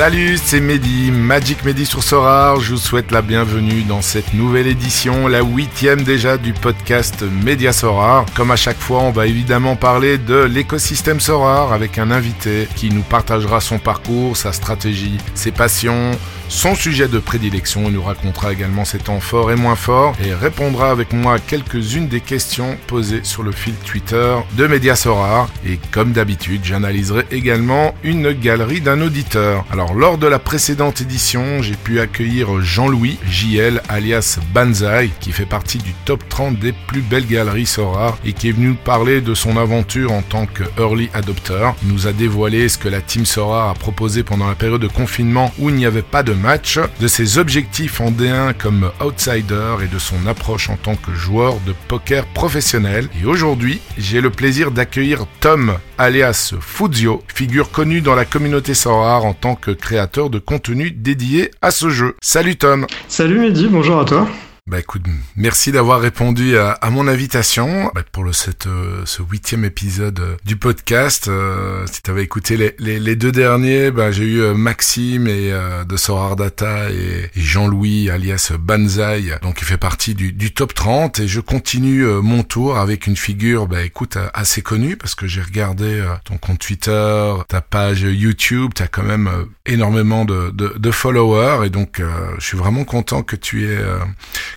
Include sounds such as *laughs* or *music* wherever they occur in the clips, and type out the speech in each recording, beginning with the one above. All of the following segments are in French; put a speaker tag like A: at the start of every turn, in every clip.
A: Salut, c'est Mehdi, Magic Mehdi sur Sorare. Je vous souhaite la bienvenue dans cette nouvelle édition, la huitième déjà du podcast Média Sorare. Comme à chaque fois, on va évidemment parler de l'écosystème Sorare avec un invité qui nous partagera son parcours, sa stratégie, ses passions, son sujet de prédilection. Il nous racontera également ses temps forts et moins forts et répondra avec moi à quelques-unes des questions posées sur le fil Twitter de Média Sorare. Et comme d'habitude, j'analyserai également une galerie d'un auditeur. Alors, lors de la précédente édition, j'ai pu accueillir Jean-Louis, JL, alias Banzai, qui fait partie du top 30 des plus belles galeries Sorare et qui est venu parler de son aventure en tant que early adopter. Il nous a dévoilé ce que la team Sorare a proposé pendant la période de confinement où il n'y avait pas de match, de ses objectifs en D1 comme outsider et de son approche en tant que joueur de poker professionnel. Et aujourd'hui, j'ai le plaisir d'accueillir Tom, alias Fuzio, figure connue dans la communauté Sorare en tant que créateur de contenu dédié à ce jeu. Salut Tom
B: Salut Mehdi, bonjour à toi
A: bah écoute, merci d'avoir répondu à, à, mon invitation bah, pour le, cette, euh, ce huitième épisode euh, du podcast. Euh, si tu avais écouté les, les, les, deux derniers, bah, j'ai eu Maxime et, de Sorar Data et, et Jean-Louis alias Banzai, donc il fait partie du, du, top 30 et je continue mon tour avec une figure, bah écoute, assez connue parce que j'ai regardé ton compte Twitter, ta page YouTube, tu as quand même énormément de, de, de, followers et donc je suis vraiment content que tu aies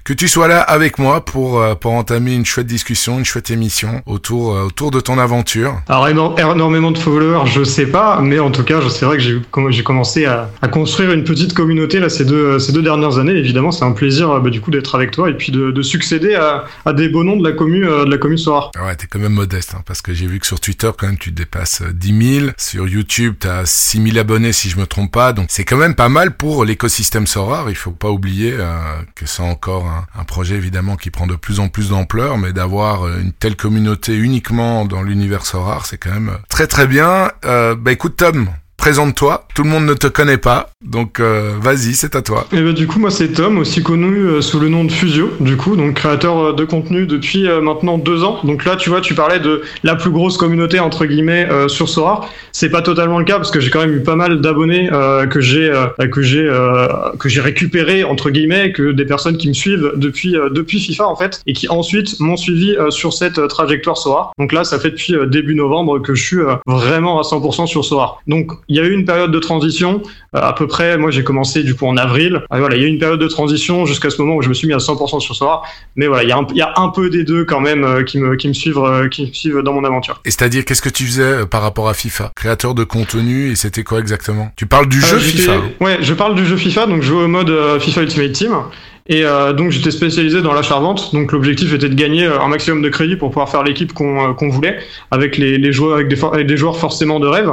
A: que tu sois là avec moi pour, euh, pour entamer une chouette discussion, une chouette émission autour, euh, autour de ton aventure.
B: Alors énormément de followers, je sais pas, mais en tout cas, c'est vrai que j'ai commencé à, à, construire une petite communauté là ces deux, ces deux dernières années. Évidemment, c'est un plaisir bah, du coup d'être avec toi et puis de, de succéder à, à, des beaux noms de la commune de la commune Soir.
A: Ouais, t'es quand même modeste, hein, parce que j'ai vu que sur Twitter quand même tu dépasses 10 000, sur YouTube t'as 6 000 abonnés si je me trompe pas, donc c'est quand même pas mal pour l'écosystème Sorar. Il faut pas oublier euh, que c'est encore un, projet évidemment qui prend de plus en plus d'ampleur, mais d'avoir euh, une telle communauté uniquement dans l'univers rare, c'est quand même très très bien. Euh, bah écoute Tom, présente-toi. Tout le monde ne te connaît pas, donc euh, vas-y, c'est à toi.
B: Et bah, du coup, moi c'est Tom, aussi connu euh, sous le nom de Fusio, du coup, donc créateur euh, de contenu depuis maintenant deux ans. Donc là, tu vois, tu parlais de la plus grosse communauté entre guillemets sur Sora. C'est pas totalement le cas parce que j'ai quand même eu pas mal d'abonnés que j'ai que j'ai que j'ai récupéré entre guillemets, que des personnes qui me suivent depuis depuis FIFA en fait et qui ensuite m'ont suivi sur cette trajectoire Sora. Donc là, ça fait depuis début novembre que je suis vraiment à 100% sur Sora. Donc y a eu une période de transition, euh, à peu près, moi j'ai commencé du coup en avril. Ah, voilà, il y a eu une période de transition jusqu'à ce moment où je me suis mis à 100% sur Sora. Mais voilà, il y, a un, il y a un peu des deux quand même euh, qui, me, qui, me suivent, euh, qui me suivent dans mon aventure.
A: Et c'est-à-dire, qu'est-ce que tu faisais par rapport à FIFA? Créateur de contenu, et c'était quoi exactement? Tu parles du jeu FIFA
B: Ouais, je parle du jeu FIFA, donc je joue au mode FIFA Ultimate Team. Et euh, donc j'étais spécialisé dans l'achat-vente. Donc l'objectif était de gagner un maximum de crédit pour pouvoir faire l'équipe qu'on qu'on voulait, avec les, les joueurs, avec des, avec des, joueurs forcément de rêve.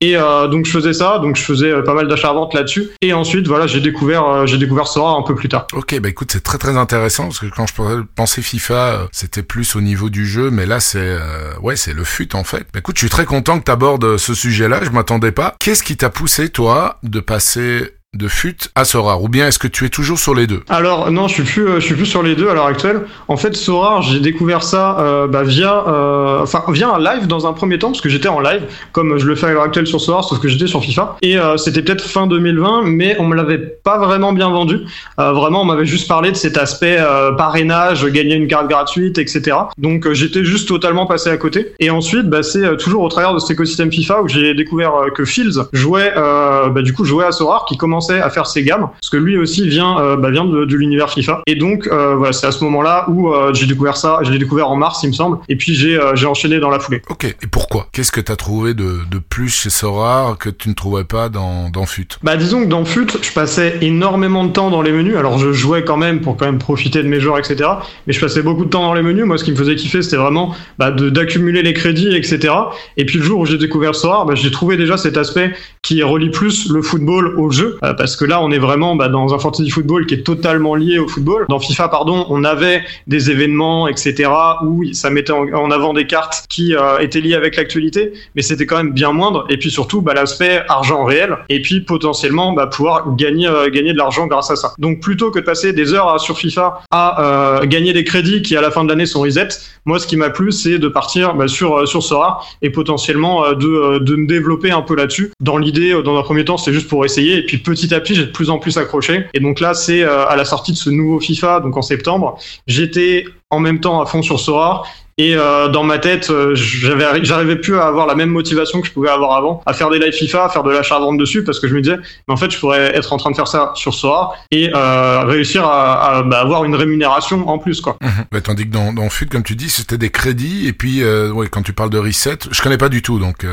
B: Et euh, donc je faisais ça, donc je faisais pas mal d'achats-vente là-dessus. Et ensuite voilà, j'ai découvert, j'ai découvert Sora un peu plus tard.
A: Ok, bah écoute, c'est très très intéressant parce que quand je pensais FIFA, c'était plus au niveau du jeu, mais là c'est ouais c'est le fut en fait. Bah écoute, je suis très content que tu abordes ce sujet-là. Je m'attendais pas. Qu'est-ce qui t'a poussé toi de passer de FUT à Sorar ou bien est-ce que tu es toujours sur les deux?
B: Alors non, je suis plus, euh, suis plus sur les deux à l'heure actuelle. En fait, Sorar, j'ai découvert ça euh, bah, via, euh, via un live dans un premier temps parce que j'étais en live, comme je le fais à l'heure actuelle sur Sorar, sauf que j'étais sur FIFA. Et c'était peut-être fin 2020, mais on me l'avait pas vraiment bien vendu. vraiment, on m'avait juste parlé de cet aspect parrainage, gagner une carte gratuite, etc. Donc j'étais juste totalement passé à côté. Et ensuite, bah, c'est toujours au travers de cet écosystème FIFA où j'ai découvert que Fields jouait, bah, du coup, jouait à Sorar, qui commence à faire ses gammes, parce que lui aussi vient, euh, bah, vient de, l'univers FIFA. Et donc, euh, voilà, c'est à ce moment-là où euh, j'ai découvert ça. Je l'ai découvert en mars, il me semble. Et puis j'ai j'ai enchaîné dans la foulée.
A: Ok. Et pourquoi? Qu'est-ce que tu as trouvé de, de plus chez Sora que tu ne trouvais pas dans, dans FUT?
B: Bah disons que dans FUT, je passais énormément de temps dans les menus. Alors je jouais quand même pour quand même profiter de mes joueurs, etc. Mais je passais beaucoup de temps dans les menus. Moi, ce qui me faisait kiffer, c'était vraiment bah, d'accumuler les crédits, etc. Et puis le jour où j'ai découvert Sora, bah, j'ai trouvé déjà cet aspect qui relie plus le football au jeu parce que là, on est vraiment bah, dans un fantasy football qui est totalement lié au football. Dans FIFA, pardon, on avait des événements, etc., où ça mettait en, avant des cartes qui euh, étaient liées avec l'actualité, mais c'était quand même bien moindre. Et puis surtout, bah, l'aspect argent réel, et puis potentiellement bah, pouvoir gagner, euh, gagner de l'argent grâce à ça. Donc plutôt que de passer des heures sur FIFA à euh, gagner des crédits qui à la fin de l'année sont reset, moi ce qui m'a plu, c'est de partir sur sur Sora et potentiellement de, me développer un peu là-dessus. Dans l'idée, dans un premier temps, c'était juste pour essayer, et puis petit à petit, j'ai de plus en plus accroché. Et donc là, c'est à la sortie de ce nouveau FIFA, donc en septembre, j'étais en même temps à fond sur Sora et euh, dans ma tête, euh, j'avais, j'arrivais plus à avoir la même motivation que je pouvais avoir avant, à faire des live FIFA, à faire de l'achat-vente dessus, parce que je me disais, mais en fait, je pourrais être en train de faire ça sur Sora et euh, réussir à, bah, avoir une rémunération en plus, quoi. *laughs*
A: Tandis que dans, dans FUT, comme tu dis, c'était des crédits, et puis, ouais, quand tu parles de reset, je connais pas du tout, donc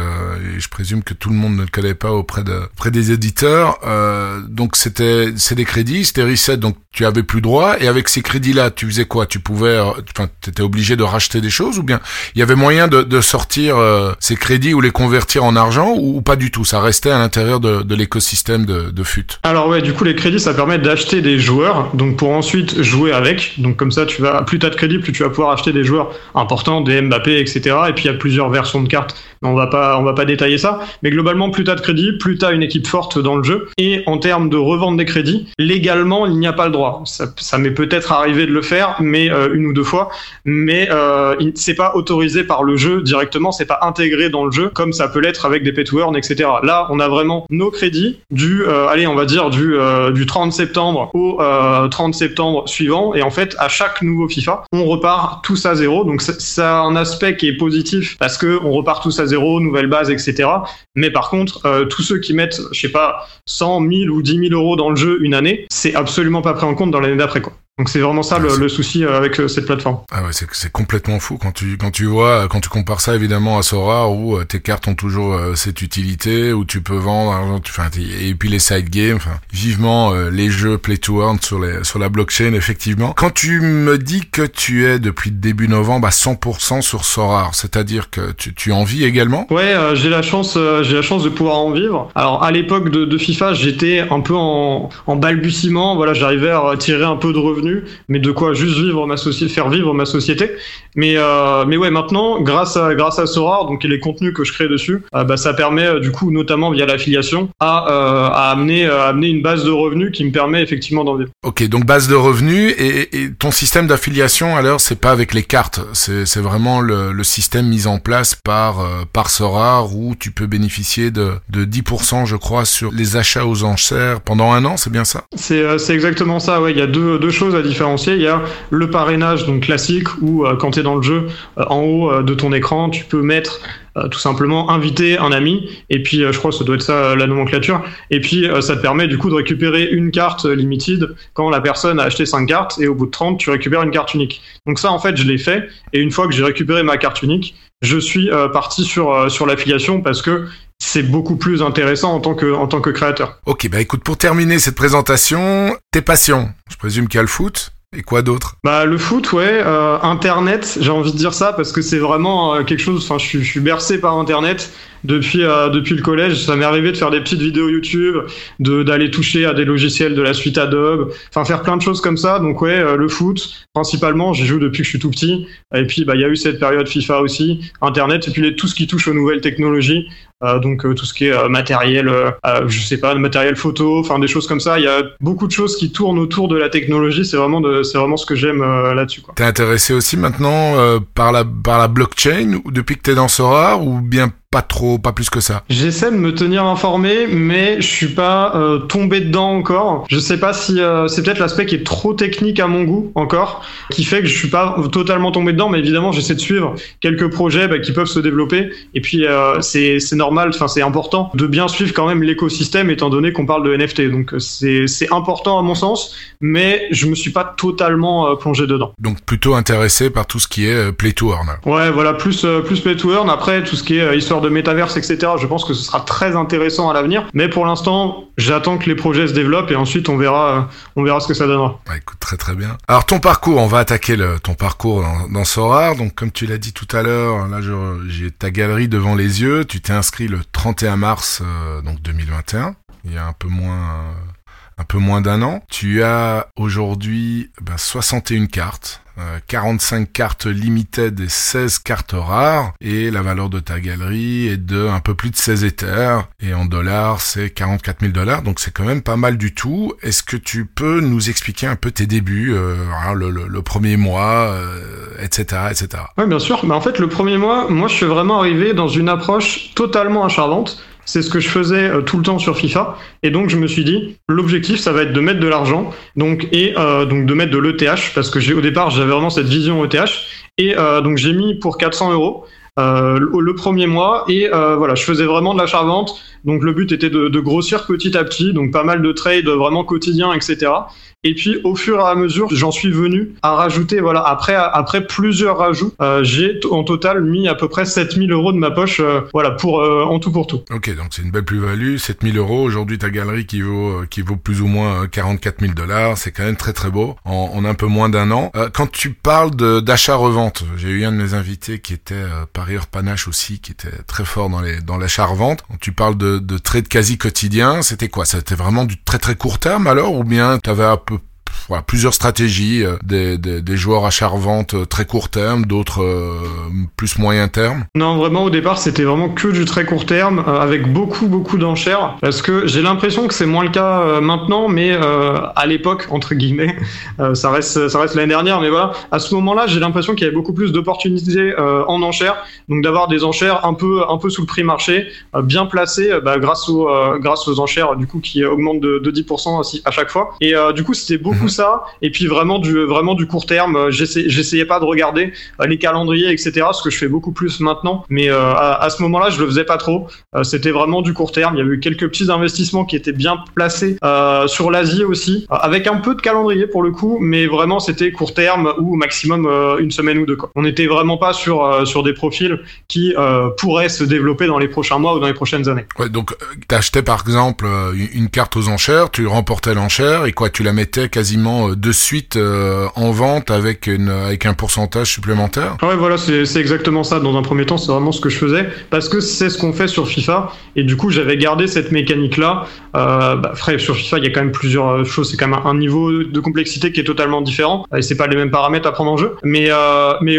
A: je présume que tout le monde ne le connaît pas auprès de, auprès des éditeurs. donc c'était, c'est des crédits, c'était reset, donc tu avais plus droit, et avec ces crédits-là, tu faisais quoi? Tu pouvais, enfin, t'étais obligé de racheter des choses ou bien il y avait moyen de, sortir euh, ces crédits ou les convertir en argent ou, pas du tout? Ça restait à l'intérieur de, l'écosystème de, de FUT
B: Alors ouais, du coup les crédits ça permet d'acheter des joueurs, donc pour ensuite jouer avec. Donc comme ça tu vas plus t'as de crédits, plus tu vas pouvoir acheter des joueurs importants, des Mbappé, etc. Et puis il y a plusieurs versions de cartes. On va pas on va pas détailler ça, mais globalement plus t'as de crédits, plus t'as une équipe forte dans le jeu. Et en termes de revente des crédits, légalement il n'y a pas le droit. Ça, ça m'est peut-être arrivé de le faire, mais euh, une ou deux fois, mais euh, c'est pas autorisé par le jeu directement, c'est pas intégré dans le jeu comme ça peut l'être avec des pay to earn, etc. Là, on a vraiment nos crédits du, euh, allez, on va dire du euh, du 30 septembre au 30 septembre suivant, et en fait, à chaque nouveau FIFA, on repart tous à zéro. Donc ça a un aspect qui est positif parce que on repart tous à zéro, nouvelle base, etc. Mais par contre, tous ceux qui mettent, je sais pas, 100, 1000 ou 10 000 euros dans le jeu une année, c'est absolument pas pris en compte dans l'année d'après, quoi. Donc c'est vraiment ça le, souci euh, avec euh, cette plateforme.
A: Ah ouais, c'est complètement fou quand tu quand tu vois quand tu compares ça évidemment à Sora où euh, tes cartes ont toujours cette utilité où tu peux vendre enfin, et puis les side games, enfin vivement les jeux play to earn sur les sur la blockchain effectivement. Quand tu me dis que tu es depuis début novembre à 100% sur Sora, c'est-à-dire que tu, tu en vis également?
B: Ouais, j'ai la chance j'ai la chance de pouvoir en vivre. Alors à l'époque de, de FIFA, j'étais un peu en, en balbutiement, voilà, j'arrivais à tirer un peu de revenus mais de quoi juste vivre ma société, faire vivre ma société. Mais euh, mais ouais, maintenant, grâce à grâce à Sora, donc et les contenus que je crée dessus, euh, bah, ça permet euh, du coup, notamment via l'affiliation, à, à amener à amener une base de revenus qui me permet effectivement d'en vivre.
A: Ok, donc base de revenus et, et ton système d'affiliation alors c'est pas avec les cartes, c'est c'est vraiment le, le, système mis en place par par Sora où tu peux bénéficier de de 10% je crois sur les achats aux enchères pendant un an, c'est bien ça?
B: C'est c'est exactement ça. Ouais, il y a deux deux choses différencier. Il y a le parrainage donc classique où euh, quand tu es dans le jeu, euh, en haut euh, de ton écran, tu peux mettre tout simplement inviter un ami et puis je crois que ça doit être ça la nomenclature et puis ça te permet du coup de récupérer une carte limited quand la personne a acheté 5 cartes et au bout de 30 tu récupères une carte unique. Donc ça en fait je l'ai fait et une fois que j'ai récupéré ma carte unique, je suis parti sur sur l'affiliation parce que c'est beaucoup plus intéressant en tant que en tant que créateur.
A: Ok, bah écoute, pour terminer cette présentation, tes passions. Je présume qu'il y a le foot. Et quoi d'autre?
B: Bah le foot, ouais. Euh, Internet, j'ai envie de dire ça parce que c'est vraiment euh, quelque chose. Enfin, je, je, suis bercé par Internet depuis euh, depuis le collège. Ça m'est arrivé de faire des petites vidéos YouTube, de d'aller toucher à des logiciels de la suite Adobe, enfin faire plein de choses comme ça. Donc ouais, euh, le foot principalement, j'y joue depuis que je suis tout petit. Et puis bah il y a eu cette période FIFA aussi, Internet et puis les, tout ce qui touche aux nouvelles technologies. Euh, donc tout ce qui est matériel, je sais pas, matériel photo, enfin des choses comme ça. Il y a beaucoup de choses qui tournent autour de la technologie. C'est vraiment c'est vraiment ce que j'aime là-dessus.
A: T'es intéressé aussi maintenant par la par la blockchain depuis que t'es dans Sora ou bien pas trop, pas plus que ça.
B: J'essaie de me tenir informé, mais je suis pas euh, tombé dedans encore. Je sais pas si euh, c'est peut-être l'aspect qui est trop technique à mon goût encore, qui fait que je suis pas totalement tombé dedans. Mais évidemment, j'essaie de suivre quelques projets bah, qui peuvent se développer. Et puis euh, c'est normal, enfin c'est important de bien suivre quand même l'écosystème, étant donné qu'on parle de NFT. Donc c'est c'est important à mon sens, mais je me suis pas totalement plongé dedans.
A: Donc plutôt intéressé par tout ce qui est play to earn.
B: Ouais, voilà, plus plus play to earn. Après tout ce qui est histoire de métaverse, etc. Je pense que ce sera très intéressant à l'avenir. Mais pour l'instant, j'attends que les projets se développent et ensuite on verra, on verra ce que ça donnera.
A: Bah, écoute, très très bien. Alors ton parcours, on va attaquer le, ton parcours dans, dans Sorar. Donc comme tu l'as dit tout à l'heure, là j'ai ta galerie devant les yeux. Tu t'es inscrit le 31 mars euh, donc 2021. Il y a un peu moins un peu moins d'un an. Tu as aujourd'hui ben, 61 cartes. 45 euh, cartes limited et 16 cartes rares et la valeur de ta galerie est de un peu plus de 16 Ethers et en dollars c'est 44 000 dollars donc c'est quand même pas mal du tout. Est-ce que tu peux nous expliquer un peu tes débuts, euh, le, le, premier mois, euh, etc., etc.
B: Oui bien sûr, mais en fait le premier mois, moi je suis vraiment arrivé dans une approche totalement acharnante c'est ce que je faisais euh, tout le temps sur FIFA. Et donc, je me suis dit, l'objectif, ça va être de mettre de l'argent, donc et euh, donc de mettre de l'ETH, parce que j'ai au départ, j'avais vraiment cette vision ETH. Et euh, donc, j'ai mis pour 400 euros. le premier mois et voilà je faisais vraiment de l'achat-vente donc le but était de, grossir petit à petit donc pas mal de trades vraiment quotidiens etc et puis au fur et à mesure, j'en suis venu à rajouter, voilà, après après plusieurs rajouts, euh, j'ai en total mis à peu près 7000 euros de ma poche, euh, voilà, pour euh, en tout pour tout.
A: Ok, donc c'est une belle plus-value, 7000 euros. Aujourd'hui, ta galerie qui vaut qui vaut plus ou moins 44 000 dollars, c'est quand même très très beau en, en un peu moins d'un an. quand tu parles d'achat-revente, j'ai eu un de mes invités qui était parieur panache aussi, qui était très fort dans l'achat-revente. Quand tu parles de, de trade quasi quotidien, c'était quoi? C'était vraiment du très très court terme alors, ou bien tu avais un voilà, plusieurs stratégies, euh, des, des, joueurs achat-revente euh, très court terme, d'autres euh, plus moyen terme.
B: Non, vraiment au départ c'était vraiment que du très court terme, avec beaucoup beaucoup d'enchères, parce que j'ai l'impression que c'est moins le cas maintenant, mais à l'époque entre guillemets, *laughs* ça reste ça reste l'année dernière, mais voilà, à ce moment-là j'ai l'impression qu'il y avait beaucoup plus d'opportunités en enchères, donc d'avoir des enchères un peu un peu sous le prix marché, bien placées, bah, grâce aux grâce aux enchères du coup qui augmentent de, de 10% à chaque fois, et du coup c'était beaucoup mhm ça. Et puis vraiment du, vraiment du court terme. Euh, j'essayais pas de regarder euh, les calendriers, etc. Ce que je fais beaucoup plus maintenant. Mais euh, à, ce moment-là, je le faisais pas trop. C'était vraiment du court terme. Il y avait eu quelques petits investissements qui étaient bien placés sur l'Asie aussi, avec un peu de calendrier pour le coup, mais vraiment c'était court terme ou maximum une semaine ou deux. Quoi. On n'était vraiment pas sur sur des profils qui pourraient se développer dans les prochains mois ou dans les prochaines années.
A: Ouais, donc t'achetais par exemple une carte aux enchères, tu remportais l'enchère et quoi, tu la mettais quasiment euh, de suite euh, en vente avec un pourcentage supplémentaire?
B: Ouais, voilà, c'est exactement ça. Dans un premier temps, c'est vraiment ce que je faisais parce que c'est ce qu'on fait sur FIFA et du coup, j'avais gardé cette mécanique là. Euh, bah, sur FIFA, il y a quand même plusieurs euh, choses. C'est quand même un, niveau de complexité qui est totalement différent et c'est pas les mêmes paramètres à prendre en jeu. Mais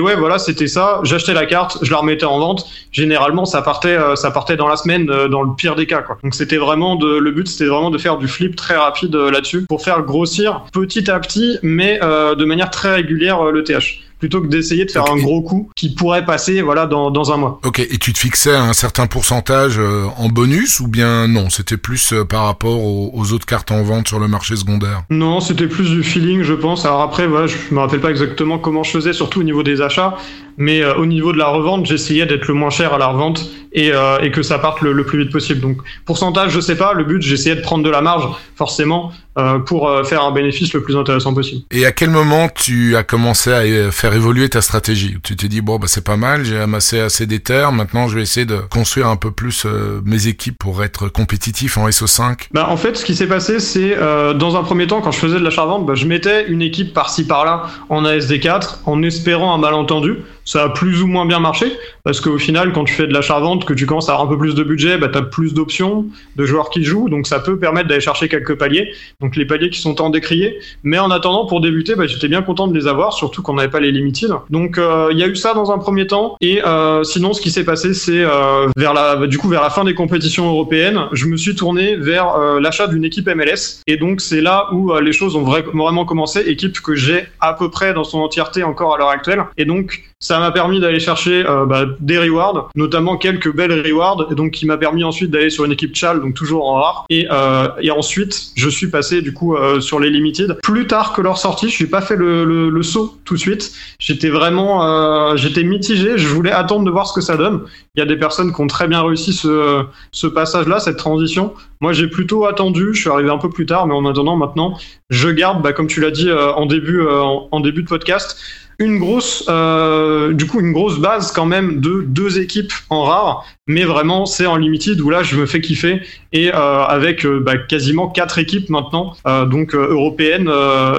B: ouais, voilà, c'était ça. J'achetais la carte, je la remettais en vente. Généralement, ça partait ça partait dans la semaine, dans le pire des cas. Quoi. Donc c'était vraiment le but, c'était vraiment de faire du flip très rapide là-dessus pour faire grossir petit à petit, mais euh, de manière très régulière euh, le TH plutôt que d'essayer de faire un gros coup qui pourrait passer voilà dans, dans un mois.
A: Ok, et tu te fixais un certain pourcentage euh, en bonus ou bien non? C'était plus par rapport aux, autres cartes en vente sur le marché secondaire?
B: Non, c'était plus du feeling, je pense. Alors après, voilà, je me rappelle pas exactement comment je faisais, surtout au niveau des achats, mais au niveau de la revente, j'essayais d'être le moins cher à la revente et, et que ça parte le, le, plus vite possible. Donc pourcentage, je sais pas. Le but, j'essayais de prendre de la marge, forcément, euh, pour euh, faire un bénéfice le plus intéressant possible.
A: Et à quel moment tu as commencé à euh, faire évoluer ta stratégie? Tu t'es dit bon bah c'est pas mal, j'ai amassé assez d'éther, maintenant je vais essayer de construire un peu plus mes équipes pour être compétitif en SO5.
B: Bah en fait ce qui s'est passé c'est dans un premier temps quand je faisais de l'achat-vente, bah, je mettais une équipe par-ci par-là en ASD4 en espérant un malentendu ça a plus ou moins bien marché parce qu'au final, quand tu fais de l'achat-vente, que tu commences à avoir un peu plus de budget, bah, tu as plus d'options de joueurs qui jouent, donc ça peut permettre d'aller chercher quelques paliers, donc les paliers qui sont tant décriés. Mais en attendant, pour débuter, bah, j'étais bien content de les avoir, surtout qu'on n'avait pas les limited. Donc euh, il y a eu ça dans un premier temps, et euh, sinon, ce qui s'est passé, c'est euh, vers la, du coup vers la fin des compétitions européennes, je me suis tourné vers l'achat d'une équipe MLS, et donc c'est là où les choses ont vraiment commencé, équipe que j'ai à peu près dans son entièreté encore à l'heure actuelle, et donc ça m'a permis d'aller chercher euh, bah, des rewards, notamment quelques belles rewards, et donc qui m'a permis ensuite d'aller sur une équipe Chal, donc toujours en rare. Et, euh, et ensuite, je suis passé du coup euh, sur les limited. Plus tard que leur sortie, je suis pas fait le, saut tout de suite. J'étais vraiment, j'étais mitigé. Je voulais attendre de voir ce que ça donne. Il y a des personnes qui ont très bien réussi ce, ce passage-là, cette transition. Moi, j'ai plutôt attendu. Je suis arrivé un peu plus tard, mais en attendant, maintenant, je garde, bah, comme tu l'as dit en début, en début de podcast une grosse, euh, une grosse base quand même de deux équipes en rare, mais vraiment c'est en limited où là je me fais kiffer et euh, avec euh, bah, quasiment quatre équipes maintenant, euh, donc européennes,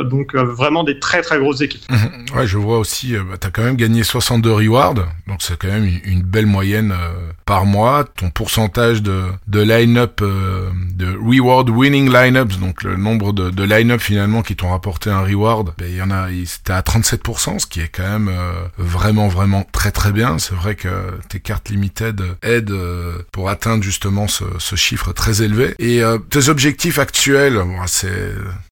B: donc vraiment des très très grosses équipes. *laughs*
A: Ouais, je vois aussi, bah, t'as quand même gagné 62 rewards, donc c'est quand même une, belle moyenne par mois. Ton pourcentage de, de line-up, de reward winning line-ups, donc le nombre de, de line-up finalement qui t'ont rapporté un reward, ben, il y en a, c'était à 37%, ce qui est quand même vraiment vraiment très très bien. C'est vrai que tes cartes limited aident pour atteindre justement ce, ce chiffre très élevé. Et euh, tes objectifs actuels, c'est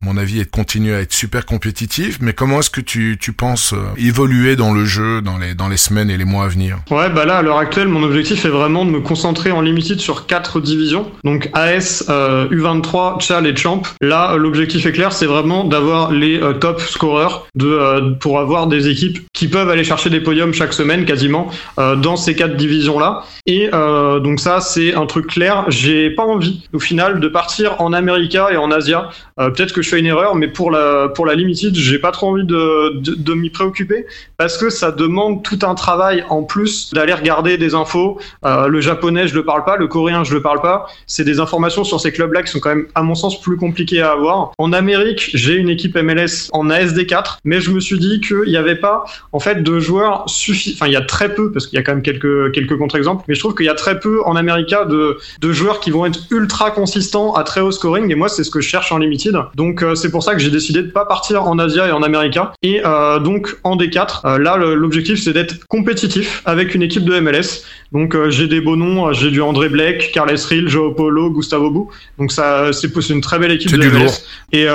A: mon avis est de continuer à être super compétitif, mais comment est-ce que tu, tu penses euh, évoluer dans le jeu dans les, dans les semaines et les mois à venir?
B: Ouais, bah là, à l'heure actuelle, mon objectif est vraiment de me concentrer en limited sur quatre divisions. Donc AS, euh, U23, Chal et Champ. Là, euh, l'objectif est clair, c'est vraiment d'avoir les top scoreurs de, pour avoir des équipes qui peuvent aller chercher des podiums chaque semaine, quasiment, dans ces quatre divisions-là. Et donc ça, c'est un truc clair. J'ai pas envie, au final, de partir en America et en Asia. Euh, Peut-être que je fais une erreur, mais pour la, pour la limited, j'ai pas trop envie de, de, m'y préoccuper parce que ça demande tout un travail en plus d'aller regarder des infos. Euh, le japonais, je le parle pas, le coréen, je le parle pas. C'est des informations sur ces clubs-là qui sont quand même, à mon sens, plus compliquées à avoir. En Amérique, j'ai une équipe MLS en ASD4, mais je me suis dit qu'il n'y avait pas, en fait, de joueurs suffisants. Enfin, il y a très peu, parce qu'il y a quand même quelques, quelques contre-exemples, mais je trouve qu'il y a très peu en America de, de joueurs qui vont être ultra consistants à très haut scoring, et moi, c'est ce que je cherche en limited. Donc, euh, c'est pour ça que j'ai décidé de pas partir en Asia et en America. Et euh, donc, en D4, euh, là, l'objectif, c'est d'être compétitif avec une équipe de MLS. Donc, j'ai des beaux noms, j'ai du André Blake, Carles Rill, Joao Paulo, Gustavo Bou. Donc, ça, c'est une très belle équipe de MLS.
A: lourd.
B: Et,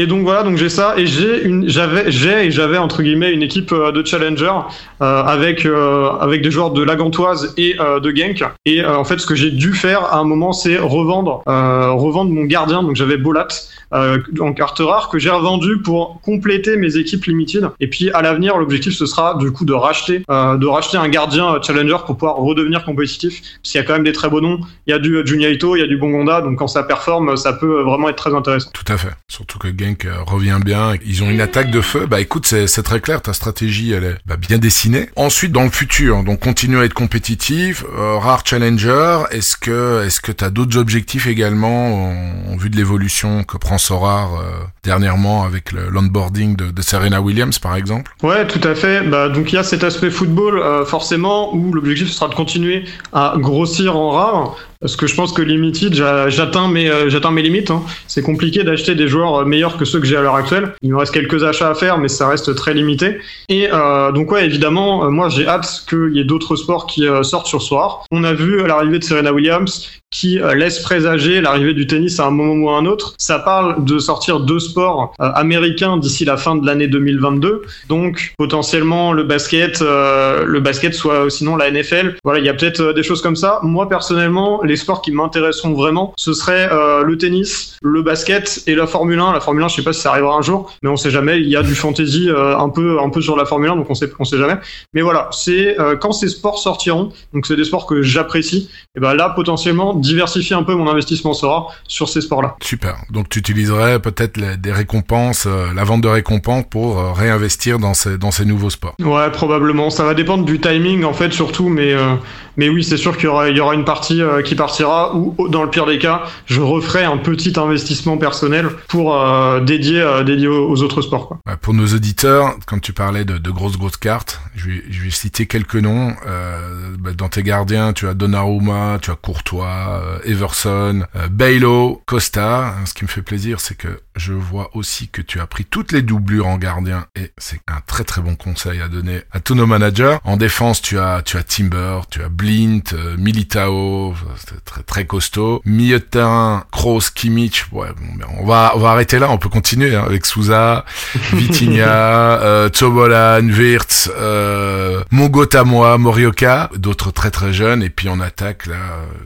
B: et donc voilà, donc j'ai ça et j'ai une, j'avais, j'ai et j'avais entre guillemets une équipe de challenger avec avec des joueurs de la Gantoise et de Genk. Et en fait, ce que j'ai dû faire à un moment, c'est revendre euh, revendre mon gardien. Donc j'avais Bolat euh, en carte rare que j'ai revendu pour compléter mes équipes limited. Et puis à l'avenir, l'objectif ce sera du coup de racheter euh, de racheter un gardien euh, challenger pour pouvoir redevenir compétitif. Parce qu'il y a quand même des très beaux noms. Il y a du euh, Juniaito, il y a du Bongonda. Donc quand ça performe, ça peut euh, vraiment être très intéressant.
A: Tout à fait. Surtout que Genk euh, revient bien. Ils ont une attaque de feu. Bah écoute, c'est très clair. Ta stratégie, elle est bah, bien dessinée. Ensuite, dans le futur, donc continue à être compétitif, euh, rare challenger. Est-ce que est-ce que t'as d'autres objectifs également en, vue de l'évolution que prend Sorar euh, dernièrement avec l'onboarding de, Serena Williams, par exemple
B: Ouais, tout à fait. Bah, donc il y a cet aspect football euh, forcément où l'objectif sera de continuer à grossir en rare. Parce que je pense que limited, j'a- j'atteins mes, euh, j'atteins mes limites. hein. C'est compliqué d'acheter des joueurs euh, meilleurs que ceux que j'ai à l'heure actuelle. Il me reste quelques achats à faire, mais ça reste très limité. Et euh, donc ouais, évidemment, euh, moi j'ai hâte qu'il y ait d'autres sports qui sortent sur soir. On a vu l'arrivée de Serena Williams qui laisse présager l'arrivée du tennis à un moment ou à un autre. Ça parle de sortir deux sports américains d'ici la fin de l'année 2022. Donc potentiellement le basket, le basket soit sinon la NFL. Voilà, il y a peut-être des choses comme ça. Moi personnellement, sports qui m'intéresseront vraiment, ce serait euh, le tennis, le basket et la Formule 1. La Formule 1, je sais pas si ça arrivera un jour, mais on sait jamais. Il y a du fantasy euh, un peu, un peu sur la Formule 1, donc on sait, on sait jamais. Mais voilà, c'est euh, quand ces sports sortiront, donc c'est des sports que j'apprécie. Et ben là, potentiellement, diversifier un peu mon investissement sera sur ces sports-là.
A: Super. Donc tu utiliserais peut-être les- des récompenses, la vente de récompenses pour réinvestir dans ces dans ces nouveaux sports.
B: Ouais, probablement. Ça va dépendre du timing en fait, surtout. Mais mais oui, c'est sûr qu'il y aura une partie euh, qui partira au- dans le pire des cas, je referai un petit investissement personnel pour euh, dédier euh, aux, autres sports.
A: Pour nos auditeurs, quand tu parlais de, grosses grosses cartes, je vais, citer quelques noms. Bah, dans tes gardiens, tu as Donnarumma, tu as Courtois, Everson, Bailo, Costa. Ce qui me fait plaisir, c'est que je vois aussi que tu as pris toutes les doublures en gardien et c'est un très très bon conseil à donner à tous nos managers. En défense, tu as tu as Timber, tu as Blint, euh, Militao, c'est très très costaud. Milieu de terrain, Kroos, Kimmich. Ouais, bon, on va on va arrêter là. On peut continuer hein, avec Souza, *laughs* Vitinha, euh, Tobolan, Wirtz, euh, Mongotamoa, Morioka, d'autres très très jeunes. Et puis en attaque, là,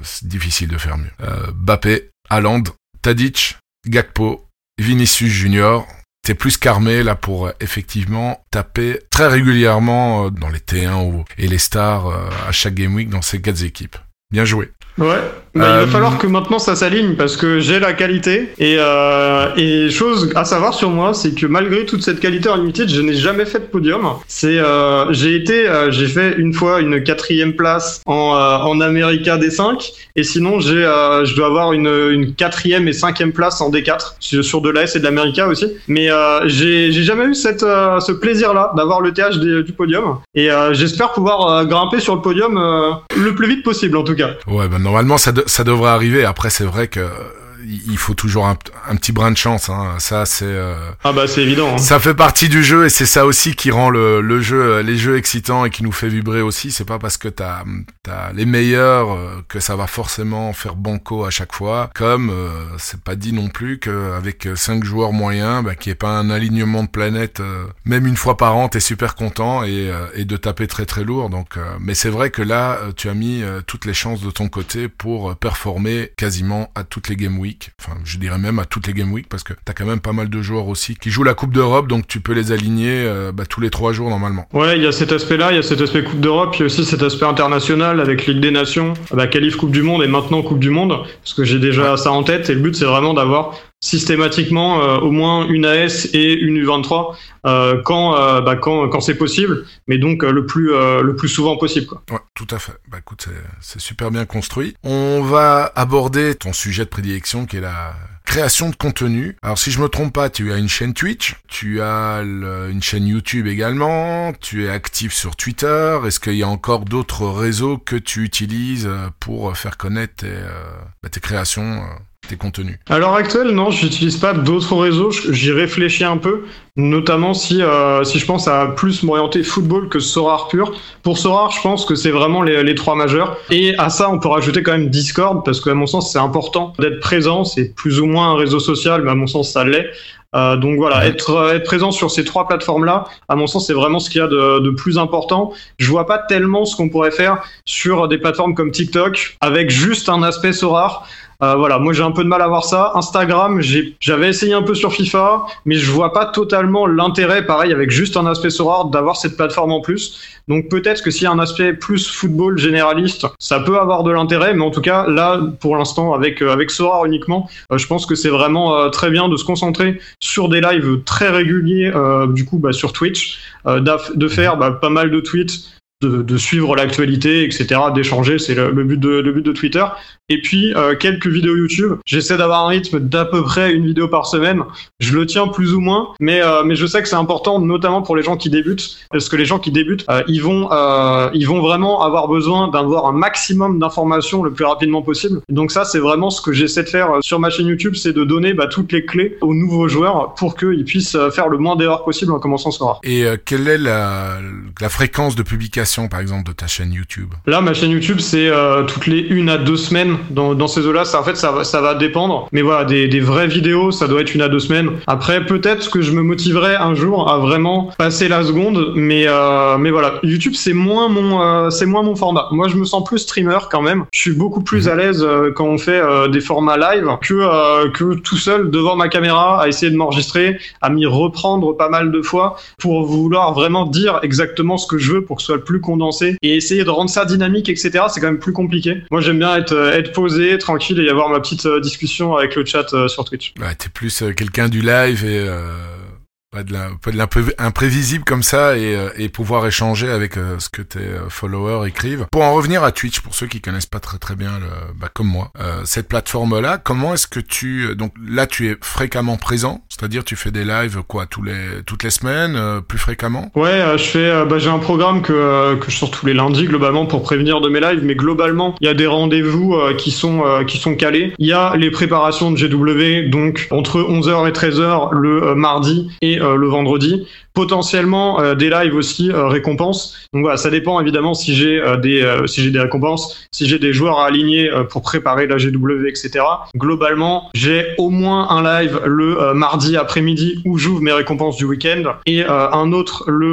A: c'est difficile de faire mieux. Euh, Bappé, Haaland, Tadic, Gakpo, Vinicius Junior. T'es plus qu'armé là pour euh, effectivement taper très régulièrement euh, dans les T1 ou- et les stars euh, à chaque game week dans ces quatre équipes. Bien joué.
B: Ouais. Bah, Il
A: Euh,
B: va falloir que maintenant ça s'aligne parce que j'ai la qualité et, euh, et chose à savoir sur moi, c'est que malgré toute cette qualité unlimited, je n'ai jamais fait de podium. C'est euh, j'ai été, euh, j'ai fait une fois une quatrième place en euh, en America D5 et sinon j'ai euh, je dois avoir une, une quatrième et cinquième place en D4 sur, sur de l'AS et de l'America aussi. Mais euh, j'ai j'ai jamais eu cette euh, ce plaisir là d'avoir le TH des- du podium et euh, j'espère pouvoir euh, grimper sur le podium euh, le plus vite possible en tout cas.
A: Ouais, bah, normalement ça, de- ça devrait arriver. Après, c'est vrai que il faut toujours un, un petit brin de chance. Hein. Ça, c'est euh,
B: Ah bah c'est évident. hein.
A: ça fait partie du jeu et c'est ça aussi qui rend le, le jeu, euh, les jeux excitants et qui nous fait vibrer aussi. C'est pas parce que t'as as les meilleurs euh, que ça va forcément faire banco à chaque fois. Comme euh, c'est pas dit non plus qu'avec cinq joueurs moyens, bah, qu'il n'y ait pas un alignement de planètes, euh, même une fois par an, t'es super content et, euh, et de taper très très lourd. Donc, euh, mais c'est vrai que là, euh, tu as mis euh, toutes les chances de ton côté pour euh, performer quasiment à toutes les game week. Enfin, je dirais même à toutes les game week parce que t'as quand même pas mal de joueurs aussi qui jouent la Coupe d'Europe, donc tu peux les aligner euh, bah, tous les trois jours normalement.
B: Ouais, il y a cet aspect-là, il y a cet aspect Coupe d'Europe, il y a aussi cet aspect international avec Ligue des Nations, bah, qualif Coupe du Monde et maintenant Coupe du Monde, parce que j'ai déjà ça en tête et le but c'est vraiment d'avoir systématiquement euh, au moins une AS et une U23 euh, quand, euh, bah, quand, quand c'est possible, mais donc le, plus, le plus souvent possible. Quoi.
A: Ouais, tout à fait. Bah écoute, c'est- super bien construit. On va aborder ton sujet de prédilection qui est la création de contenu. Alors si je me trompe pas, tu as une chaîne Twitch, tu as une chaîne YouTube également, tu es actif sur Twitter. Est-ce qu'il y a encore d'autres réseaux que tu utilises pour faire connaître tes, bah, créations, tes contenus
B: À l'heure actuelle, non, je n'utilise pas d'autres réseaux. J'y réfléchis un peu, notamment si, euh, si je pense à plus m'orienter football que Sorar pur. Pour Sorar, je pense que c'est vraiment les, les trois majeurs. Et à ça, on peut rajouter quand même Discord, parce qu'à mon sens, c'est important d'être présent. C'est plus ou moins un réseau social, mais à mon sens, ça l'est. Euh, donc voilà,
A: Ouais.
B: être, être présent sur ces trois plateformes-là, à mon sens, c'est vraiment ce qu'il y a de, de plus important. Je vois pas tellement ce qu'on pourrait faire sur des plateformes comme TikTok, avec juste un aspect Sorar. Euh, voilà, moi j'ai un peu de mal à voir ça. Instagram, j'avais essayé un peu sur FIFA, mais je vois pas totalement l'intérêt, pareil, avec juste un aspect Sorare, d'avoir cette plateforme en plus. Donc peut-être que s'il y a un aspect plus football généraliste, ça peut avoir de l'intérêt, mais en tout cas, là, pour l'instant, avec, euh, avec Sorare uniquement, euh, je pense que c'est vraiment euh, très bien de se concentrer sur des lives très réguliers, du coup, bah, sur Twitch, de faire bah, pas mal de tweets de, suivre l'actualité, etc., d'échanger, c'est le, but de, le but de Twitter. Et puis euh, quelques vidéos YouTube. J'essaie d'avoir un rythme d'à peu près une vidéo par semaine. Je le tiens plus ou moins, mais euh, mais je sais que c'est important, notamment pour les gens qui débutent, parce que les gens qui débutent, euh, ils vont ils vont vraiment avoir besoin d'avoir un maximum d'informations le plus rapidement possible. Donc ça, c'est vraiment ce que j'essaie de faire sur ma chaîne YouTube, c'est de donner bah, toutes les clés aux nouveaux joueurs pour qu'ils puissent faire le moins d'erreurs possible en commençant ce soir.
A: Et quelle est la fréquence de publication, par exemple, de ta chaîne YouTube?
B: Là, ma chaîne YouTube, c'est euh, toutes les une à deux semaines. Dans, dans ces eaux-là, ça, en fait, ça, va- ça va dépendre. Mais voilà, des, des vraies vidéos, ça doit être une à deux semaines. Après, peut-être que je me motiverai un jour à vraiment passer la seconde. Mais, euh, mais voilà, YouTube, c'est moins mon, euh, c'est moins mon format. Moi, je me sens plus streamer quand même. Je suis beaucoup plus à l'aise quand on fait des formats live que, que tout seul devant ma caméra à essayer de m'enregistrer, à m'y reprendre pas mal de fois pour vouloir vraiment dire exactement ce que je veux pour que ce soit le plus condensé et essayer de rendre ça dynamique, etc. C'est quand même plus compliqué. Moi, j'aime bien être, euh, posé, tranquille et avoir ma petite euh, discussion avec le chat euh, sur Twitch.
A: bah, T'es plus quelqu'un du live et pas de la- imprévisible comme ça et, euh, et pouvoir échanger avec euh, ce que tes euh, followers écrivent. Pour en revenir à Twitch, pour ceux qui connaissent pas très très bien, le, bah, comme moi, euh, cette plateforme-là, comment est-ce que tu... Donc là, tu es fréquemment présent, c'est-à-dire tu fais des lives quoi tous les toutes les semaines, euh, plus fréquemment?
B: Ouais, euh, je fais, euh, bah, j'ai un programme que, euh, que je sors tous les lundis globalement pour prévenir de mes lives, mais globalement, il y a des rendez-vous euh, qui sont euh, qui sont calés. Il y a les préparations de GW, donc entre 11h et 13h le euh, mardi et euh, le vendredi. Potentiellement euh, des lives aussi euh, récompenses. Donc voilà, ça dépend évidemment si j'ai euh, des euh, si j'ai des récompenses, si j'ai des joueurs à aligner euh, pour préparer la GW, etc. Globalement, j'ai au moins un live le euh, mardi après-midi où j'ouvre mes récompenses du week-end et un autre le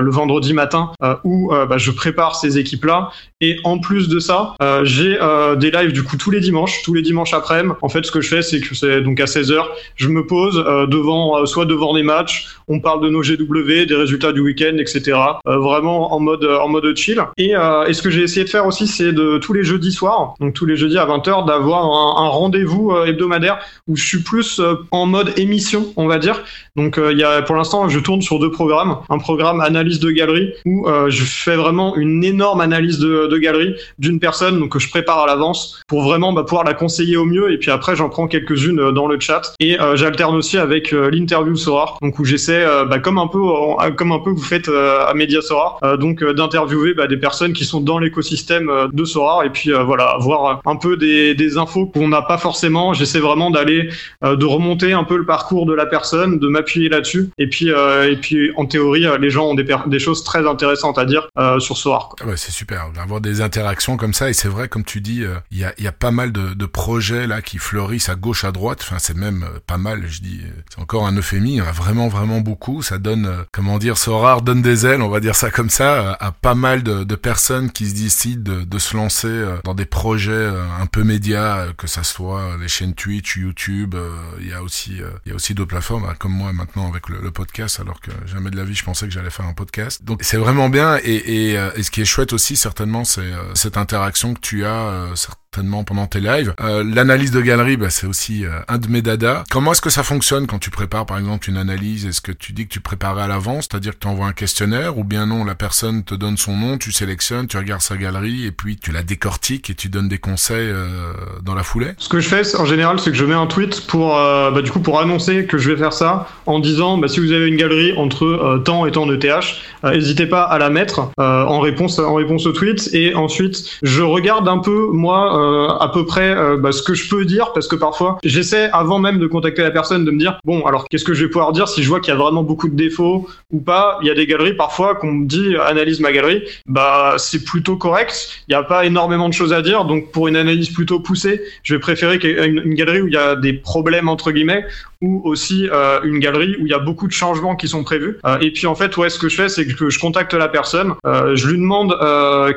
B: le vendredi matin où bah, je prépare ces équipes-là. Et en plus de ça, j'ai des lives du coup tous les dimanches, tous les dimanches après-midi. En fait, ce que je fais, c'est que c'est donc à 16h, je me pose devant, soit devant des matchs, on parle de nos GW, des résultats du week-end, etc. vraiment en mode en mode chill. Et, et ce que j'ai essayé de faire aussi, c'est de tous les jeudis soirs, donc tous les jeudis à 20h, d'avoir un, rendez-vous hebdomadaire où je suis plus en mode émission, on va dire. Donc il y a pour l'instant, je tourne sur deux programmes, un programme analyse de galerie où je fais vraiment une énorme analyse de, de galerie d'une personne donc que je prépare à l'avance pour vraiment bah, pouvoir la conseiller au mieux et puis après j'en prends quelques-unes euh, dans le chat et euh, j'alterne aussi avec euh, l'interview Sora donc où j'essaie bah, comme un peu comme un peu vous faites à Media Sora donc d'interviewer bah, des personnes qui sont dans l'écosystème de Sora et puis voilà avoir un peu des, infos qu'on n'a pas forcément j'essaie vraiment d'aller de remonter un peu le parcours de la personne de m'appuyer là-dessus et puis et puis en théorie les gens ont des, choses très intéressantes à dire sur Sora
A: ouais, c'est super d'avoir des interactions comme ça et c'est vrai comme tu dis il y a, y, a, pas mal de, projets là qui fleurissent à gauche, à droite. Enfin, c'est même euh, pas mal. Je dis, euh, c'est encore un euphémie. Il y en a vraiment, vraiment beaucoup. Euh, comment dire, ce rare donne des ailes, on va dire ça comme ça, à, pas mal de, personnes qui se décident de, se lancer dans des projets un peu médias, que ça soit les chaînes Twitch, YouTube. Il y a aussi, il y a aussi d'autres plateformes, hein, comme moi maintenant avec le, le, podcast, alors que jamais de la vie je pensais que j'allais faire un podcast. Donc c'est vraiment bien. Et, et, et, ce qui est chouette aussi, certainement, c'est cette interaction que tu as certainement pendant tes lives. Euh, l'analyse de galerie, bah, c'est aussi euh, un de mes dadas. Comment est-ce que ça fonctionne quand tu prépares par exemple une analyse? Est-ce que tu dis que tu prépares à l'avance, c'est-à-dire que tu envoies un questionnaire ou bien non, la personne te donne son nom, tu sélectionnes, tu regardes sa galerie et puis tu la décortiques et tu donnes des conseils euh, dans la foulée?
B: Ce que je fais en général, c'est que je mets un tweet pour bah, du coup pour annoncer que je vais faire ça en disant bah, si vous avez une galerie entre temps et temps de TH, n'hésitez pas à la mettre en réponse en réponse au tweet et ensuite je regarde un peu moi euh, à peu près euh, bah, ce que je peux dire parce que parfois j'essaie avant même de contacter la personne de me dire bon alors qu'est-ce que je vais pouvoir dire si je vois qu'il y a vraiment beaucoup de défauts ou pas? Il y a des galeries parfois qu'on me dit euh, analyse ma galerie, bah c'est plutôt correct. Il n'y a pas énormément de choses à dire donc pour une analyse plutôt poussée, je vais préférer une, une galerie où il y a des problèmes entre guillemets ou aussi une galerie où il y a beaucoup de changements qui sont prévus. Et puis en fait, ouais, ce que je fais, c'est que je contacte la personne, je lui demande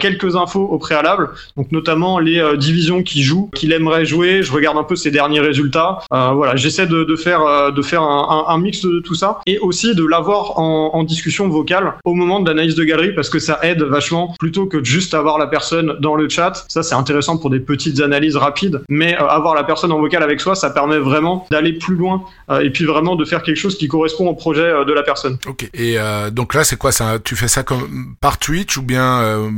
B: quelques infos au préalable, donc notamment les 10 division qu'il joue, qu'il aimerait jouer. Je regarde un peu ses derniers résultats. Euh, voilà, j'essaie de, faire, de faire euh, un, mix de tout ça et aussi de l'avoir en, discussion vocale au moment de l'analyse de galerie parce que ça aide vachement plutôt que juste avoir la personne dans le chat. Ça, c'est intéressant pour des petites analyses rapides, mais euh, avoir la personne en vocal avec soi, ça permet vraiment d'aller plus loin et puis vraiment de faire quelque chose qui correspond au projet de la personne.
A: Ok. Et donc là, c'est quoi? Ça Tu fais ça comme par Twitch ou bien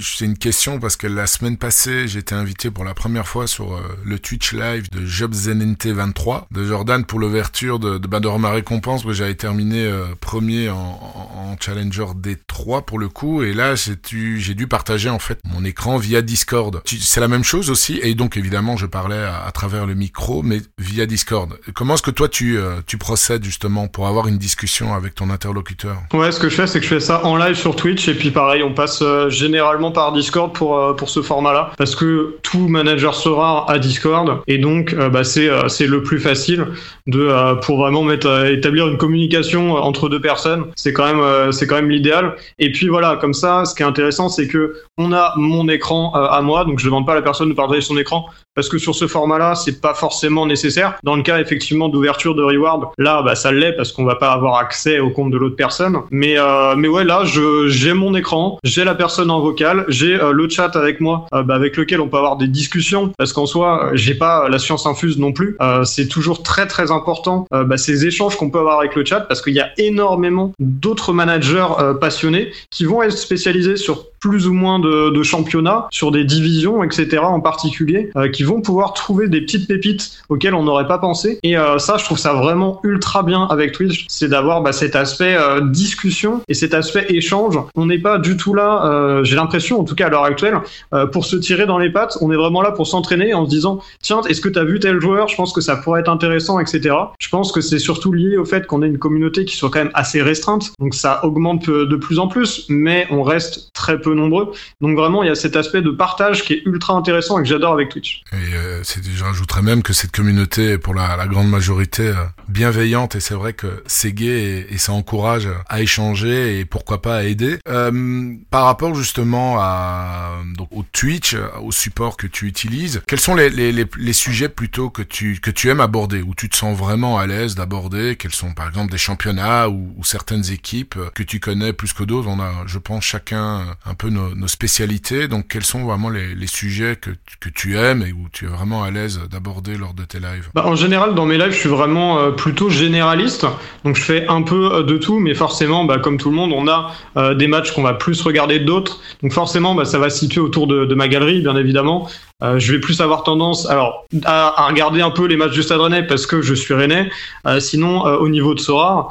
A: c'est une question parce que la semaine passée, j'étais un invité pour la première fois sur euh, le Twitch live de Job Zenente 23 de Jordan pour l'ouverture de, de, ben, de ma récompense. J'avais terminé premier en, en, en, Challenger D3 pour le coup, et là j'ai dû, partager en fait mon écran via Discord. C'est la même chose aussi, et donc évidemment je parlais à, travers le micro, mais via Discord. Comment est-ce que toi tu, euh, tu procèdes justement pour avoir une discussion avec ton interlocuteur?
B: Ouais, ce que je fais, c'est que je fais ça en live sur Twitch et puis pareil, on passe euh, généralement par Discord pour, euh, pour ce format-là parce que tout manager sera à Discord et donc bah, c'est c'est le plus facile de pour vraiment mettre établir une communication entre deux personnes. C'est quand même c'est quand même l'idéal. Et puis voilà, comme ça, ce qui est intéressant, c'est que on a mon écran à moi, donc je demande pas à la personne de partager son écran parce que sur ce format-là, c'est pas forcément nécessaire. Dans le cas effectivement d'ouverture de reward, là, bah, ça l'est parce qu'on va pas avoir accès au compte de l'autre personne. Mais euh, mais ouais, là, je j'ai mon écran, j'ai la personne en vocal, j'ai euh, le chat avec moi, euh, bah, avec lequel on peut avoir des discussions. Parce qu'en soi, j'ai pas la science infuse non plus. Euh, c'est toujours très très important bah, ces échanges qu'on peut avoir avec le chat parce qu'il y a énormément d'autres managers passionnés qui vont être spécialisés sur plus ou moins de, de championnats, sur des divisions, etc. en particulier, qui vont pouvoir trouver des petites pépites auxquelles on n'aurait pas pensé. Et euh, ça, je trouve ça vraiment ultra bien avec Twitch, c'est d'avoir bah, cet aspect euh, discussion et cet aspect échange. On n'est pas du tout là, euh, j'ai l'impression, en tout cas à l'heure actuelle, euh, pour se tirer dans les pattes. On est vraiment là pour s'entraîner en se disant, tiens, est-ce que tu as vu tel joueur? Je pense que ça pourrait être intéressant, etc. Je pense que c'est surtout lié au fait qu'on ait une communauté qui soit quand même assez restreinte, donc ça augmente de plus en plus, mais on reste très peu nombreux. Donc vraiment, il y a cet aspect de partage qui est ultra intéressant et que j'adore avec Twitch.
A: Et euh, je rajouterais même que cette communauté, pour la, grande majorité, euh, bienveillante et c'est vrai que c'est gai et, ça encourage à échanger et pourquoi pas à aider. Euh, par rapport justement à donc au Twitch, au support que tu utilises, quels sont les, les, les, sujets plutôt que tu que tu aimes aborder, où tu te sens vraiment à l'aise d'aborder? Quels sont par exemple des championnats ou, ou, certaines équipes que tu connais plus que d'autres? On a, je pense, chacun un peu nos, nos spécialités. Donc quels sont vraiment les, les sujets que, que tu aimes et où tu es vraiment à l'aise d'aborder lors de tes lives?
B: Bah, En général, dans mes lives, je suis vraiment euh, plutôt généraliste. Donc je fais un peu euh, de tout, mais forcément, bah, comme tout le monde, on a euh, des matchs qu'on va plus regarder d'autres. Donc forcément, bah, ça va se situer autour de, ma galerie, bien évidemment. Euh, je vais plus avoir tendance alors à, regarder un peu les matchs du Stade Rennais parce que je suis Rennais. Sinon, au niveau de Sora,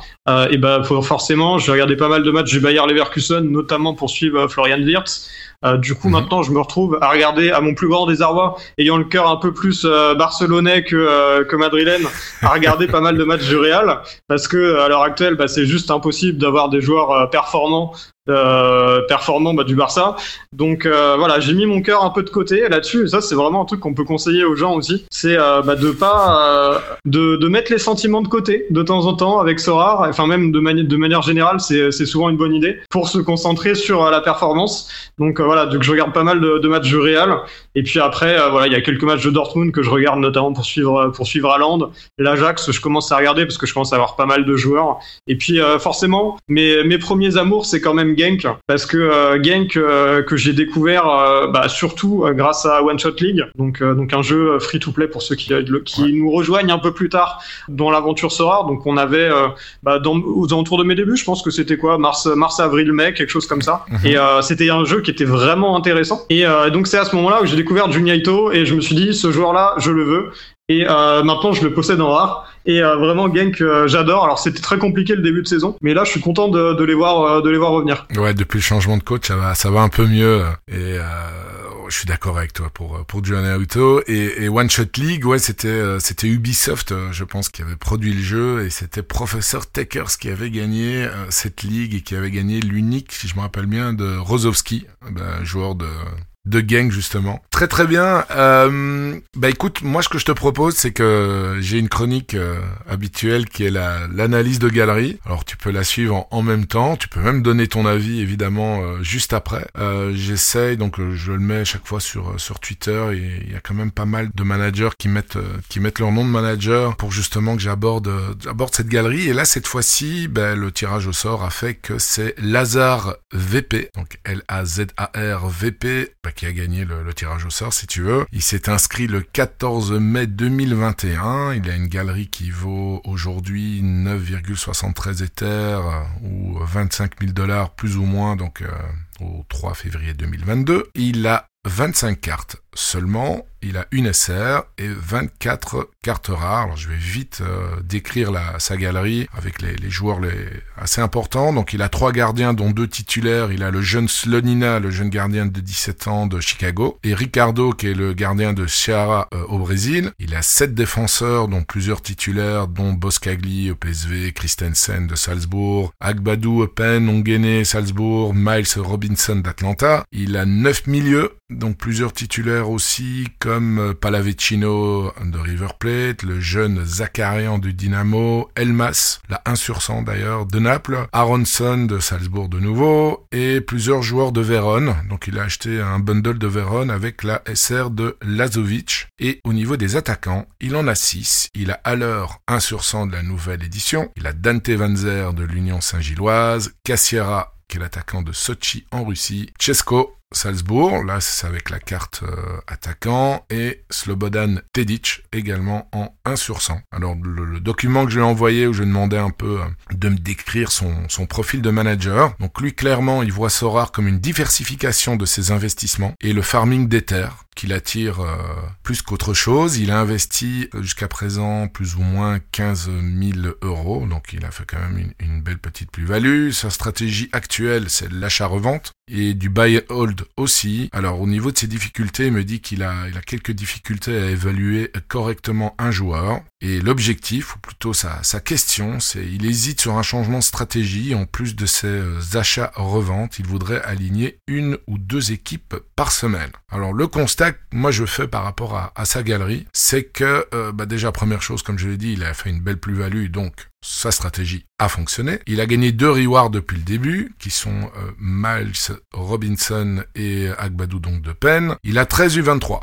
B: et ben forcément, je vais regarder pas mal de matchs du Bayer Leverkusen, notamment pour suivre Florian Wirtz. Euh, du coup, mhm. maintenant, je me retrouve à regarder à mon plus grand désarroi, ayant le cœur un peu plus euh, barcelonais que, euh, que madrilène, à regarder *laughs* pas mal de matchs du Real, parce que à l'heure actuelle, bah, c'est juste impossible d'avoir des joueurs performants euh, performant bah, du Barça. Donc euh, voilà, j'ai mis mon cœur un peu de côté là-dessus. ça, c'est vraiment un truc qu'on peut conseiller aux gens aussi. C'est euh, bah, de pas de, de, mettre les sentiments de côté de temps en temps avec Sorar. Enfin même de, manière de manière générale, c'est souvent une bonne idée pour se concentrer sur la performance. Donc voilà, donc je regarde pas mal de, de matchs du Real. Et puis après, voilà, il y a quelques matchs de Dortmund que je regarde notamment pour suivre pour suivre Haaland. L'Ajax, je commence à regarder parce que je commence à avoir pas mal de joueurs. Et puis forcément, mes mes premiers amours, c'est quand même Genk parce que euh, Genk euh, que j'ai découvert euh, bah, surtout grâce à One Shot League, donc donc un jeu free to play pour ceux qui qui nous rejoignent un peu plus tard dans l'aventure sera. Donc on avait bah, dans, aux alentours de mes débuts, je pense que c'était quoi mars mars avril mai quelque chose comme ça. Mhm. Et c'était un jeu qui était vraiment intéressant. Et donc c'est à ce moment-là que j'ai découvert Junyaito et je me suis dit ce joueur-là, je le veux. Et euh, maintenant, je le possède en rare. Et euh, vraiment, Genk, euh, j'adore. Alors, c'était très compliqué le début de saison, mais là, je suis content de, de les voir, euh, de les voir revenir.
A: Ouais, depuis le changement de coach, ça va, ça va un peu mieux. Et je suis d'accord avec toi pour pour Giovanni Auto et, et One Shot League. Ouais, c'était c'était Ubisoft, je pense, qui avait produit le jeu, et c'était Professor Takers qui avait gagné cette ligue et qui avait gagné l'unique, si je me rappelle bien, de Rozovski, ben, joueur de de gang justement. Très très bien. Euh, bah écoute, moi ce que je te propose, c'est que j'ai une chronique euh, habituelle qui est la l'analyse de galerie. Alors tu peux la suivre en, même temps, tu peux même donner ton avis évidemment euh, juste après. Euh, J'essaye donc je le mets chaque fois sur sur Twitter et il y a quand même pas mal de managers qui mettent qui mettent leur nom de manager pour justement que j'aborde j'aborde cette galerie. Et là cette fois-ci, ben, le tirage au sort a fait que c'est Lazare VP, donc L A Z A R VP qui a gagné le, tirage au sort, si tu veux. Il s'est inscrit le 14 mai 2021. Il a une galerie qui vaut aujourd'hui 9,73 éthers euh, ou 25 000 dollars plus ou moins, donc euh, au 3 février 2022. Il a 25 cartes seulement, il a une SR et 24 cartes rares. Alors je vais vite euh, décrire la, sa galerie avec les, les, joueurs les, assez importants. Donc il a trois gardiens dont deux titulaires. Il a le jeune Slonina, le jeune gardien de 17 ans de Chicago, et Ricardo qui est le gardien de Ceará euh, au Brésil. Il a sept défenseurs dont plusieurs titulaires dont Boscagli au PSV, Christensen de Salzbourg, Agbadou Open, Ongene Salzbourg, Miles Robinson d'Atlanta. Il a neuf milieux donc plusieurs titulaires aussi comme euh, Palavecino de River Plate, le jeune Zacharian du Dynamo, Elmas, la 1 sur 100 d'ailleurs, de Naples, Aronson de Salzbourg de nouveau, et plusieurs joueurs de Vérone. Donc il a acheté un bundle de Vérone avec la SR de Lazovic. Et au niveau des attaquants, il en a 6. Il a l'heure 1 sur 100 de la nouvelle édition. Il a Dante Vanzer de l'Union Saint-Gilloise, Cassiera qui est l'attaquant de Sochi en Russie, Chesko Salzbourg, là c'est avec la carte euh, attaquant, et Slobodan Tedic également en 1 sur 100. Alors le, document que je lui ai envoyé où je demandais un peu euh, de me décrire son, profil de manager, donc lui clairement il voit Sorar comme une diversification de ses investissements et le farming d'Ether qui l'attire euh, plus qu'autre chose. Il a investi jusqu'à présent plus ou moins 15 000 euros, donc il a fait quand même une, une belle petite plus-value. Sa stratégie actuelle, c'est l'achat-revente. Et du buy and hold aussi. Alors au niveau de ses difficultés, il me dit qu'il a, il a quelques difficultés à évaluer correctement un joueur. Et l'objectif, ou plutôt sa, question, c'est il hésite sur un changement de stratégie. En plus de ses euh, achats-reventes, il voudrait aligner une ou deux équipes par semaine. Alors le constat que moi je fais par rapport à, à sa galerie, c'est que euh, bah déjà première chose, comme je l'ai dit, il a fait une belle plus-value, donc sa stratégie a fonctionné. Il a gagné deux rewards depuis le début, qui sont euh, Miles Robinson et Agbadou donc de Penn. Il a 13 U23.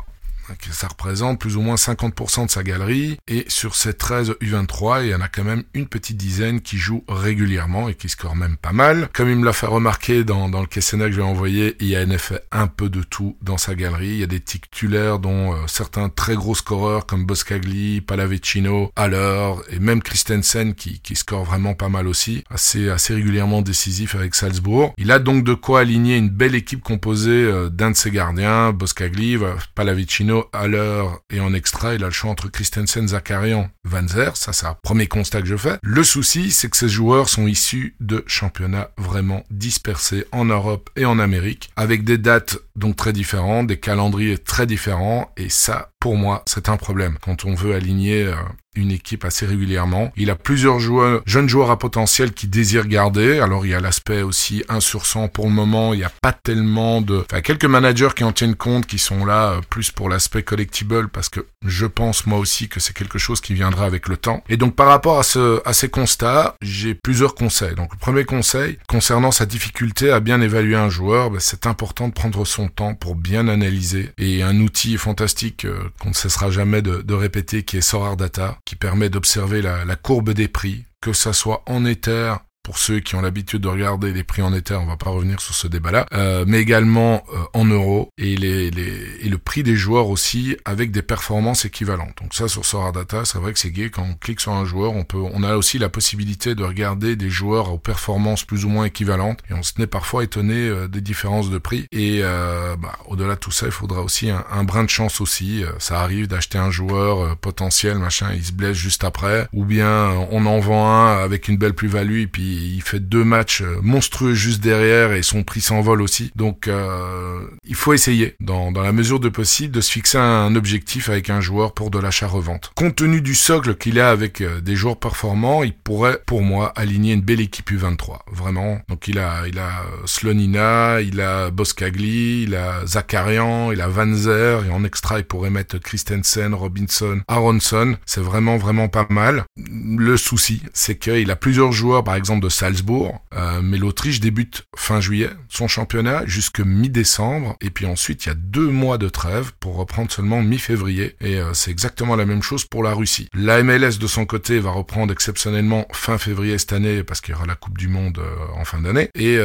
A: Ça représente plus ou moins 50% de sa galerie. Et sur ces 13 U23, il y en a quand même une petite dizaine qui jouent régulièrement et qui scorent même pas mal. Comme il me l'a fait remarquer dans, dans le questionnaire que je lui ai envoyé, il y a en effet un peu de tout dans sa galerie. Il y a des titulaires dont euh, certains très gros scoreurs comme Boscagli, Palavecino, Haller et même Christensen qui, qui score vraiment pas mal aussi. Assez, assez régulièrement décisif avec Salzbourg. Il a donc de quoi aligner une belle équipe composée euh, d'un de ses gardiens, Boscagli, Palavecino, à l'heure et en extra, il a le choix entre Christensen, Zakarian, Van Zer. Ça, c'est un premier constat que je fais. Le souci, c'est que ces joueurs sont issus de championnats vraiment dispersés en Europe et en Amérique, avec des dates donc très différentes, des calendriers très différents, et ça, pour moi, c'est un problème. Quand on veut aligner euh, une équipe assez régulièrement. Il a plusieurs joueurs, jeunes joueurs à potentiel qui désirent garder. Alors il y a l'aspect aussi 1 sur 100 pour le moment. Il n'y a pas tellement de... Enfin, quelques managers qui en tiennent compte, qui sont là euh, plus pour l'aspect collectible parce que je pense moi aussi que c'est quelque chose qui viendra avec le temps. Et donc par rapport à, ce, à ces constats, j'ai plusieurs conseils. Donc le premier conseil, concernant sa difficulté à bien évaluer un joueur, ben, c'est important de prendre son temps pour bien analyser. Et un outil fantastique euh, qu'on ne cessera jamais de, répéter qui est Sorar Data qui permet d'observer la, la, courbe des prix, que ça soit en Ether pour ceux qui ont l'habitude de regarder les prix en Ether, on va pas revenir sur ce débat-là, euh, mais également euh, en euros et, les, les, et le prix des joueurs aussi avec des performances équivalentes. Donc ça sur Sora Data, c'est vrai que c'est gay quand on clique sur un joueur, on peut, on a aussi la possibilité de regarder des joueurs aux performances plus ou moins équivalentes et on se n'est parfois étonné euh, des différences de prix. Et euh, bah, au-delà de tout ça, il faudra aussi un, un brin de chance aussi. Euh, ça arrive d'acheter un joueur potentiel, machin, il se blesse juste après, ou bien on en vend un avec une belle plus-value et puis il fait deux matchs euh, monstrueux juste derrière et son prix s'envole aussi. Donc euh, il faut essayer, dans, dans la mesure de possible, de se fixer un objectif avec un joueur pour de l'achat-revente. Compte tenu du socle qu'il a avec euh, des joueurs performants, il pourrait, pour moi, aligner une belle équipe U23. Vraiment. Donc il a, il a euh, Slonina, il a Boscagli, il a Zakarian, il a Vanzer, et en extra il pourrait mettre Christensen, Robinson, Aronson. C'est vraiment, vraiment pas mal. Le souci, c'est qu'il a plusieurs joueurs, par exemple, de Salzbourg, euh, mais l'Autriche débute fin juillet son championnat jusque mi-décembre, et puis ensuite il y a deux mois de trêve pour reprendre seulement mi-février, et euh, c'est exactement la même chose pour la Russie. La MLS de son côté va reprendre exceptionnellement fin février cette année parce qu'il y aura la Coupe du Monde euh, en fin d'année, et,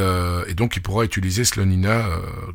A: donc il pourra utiliser Slonina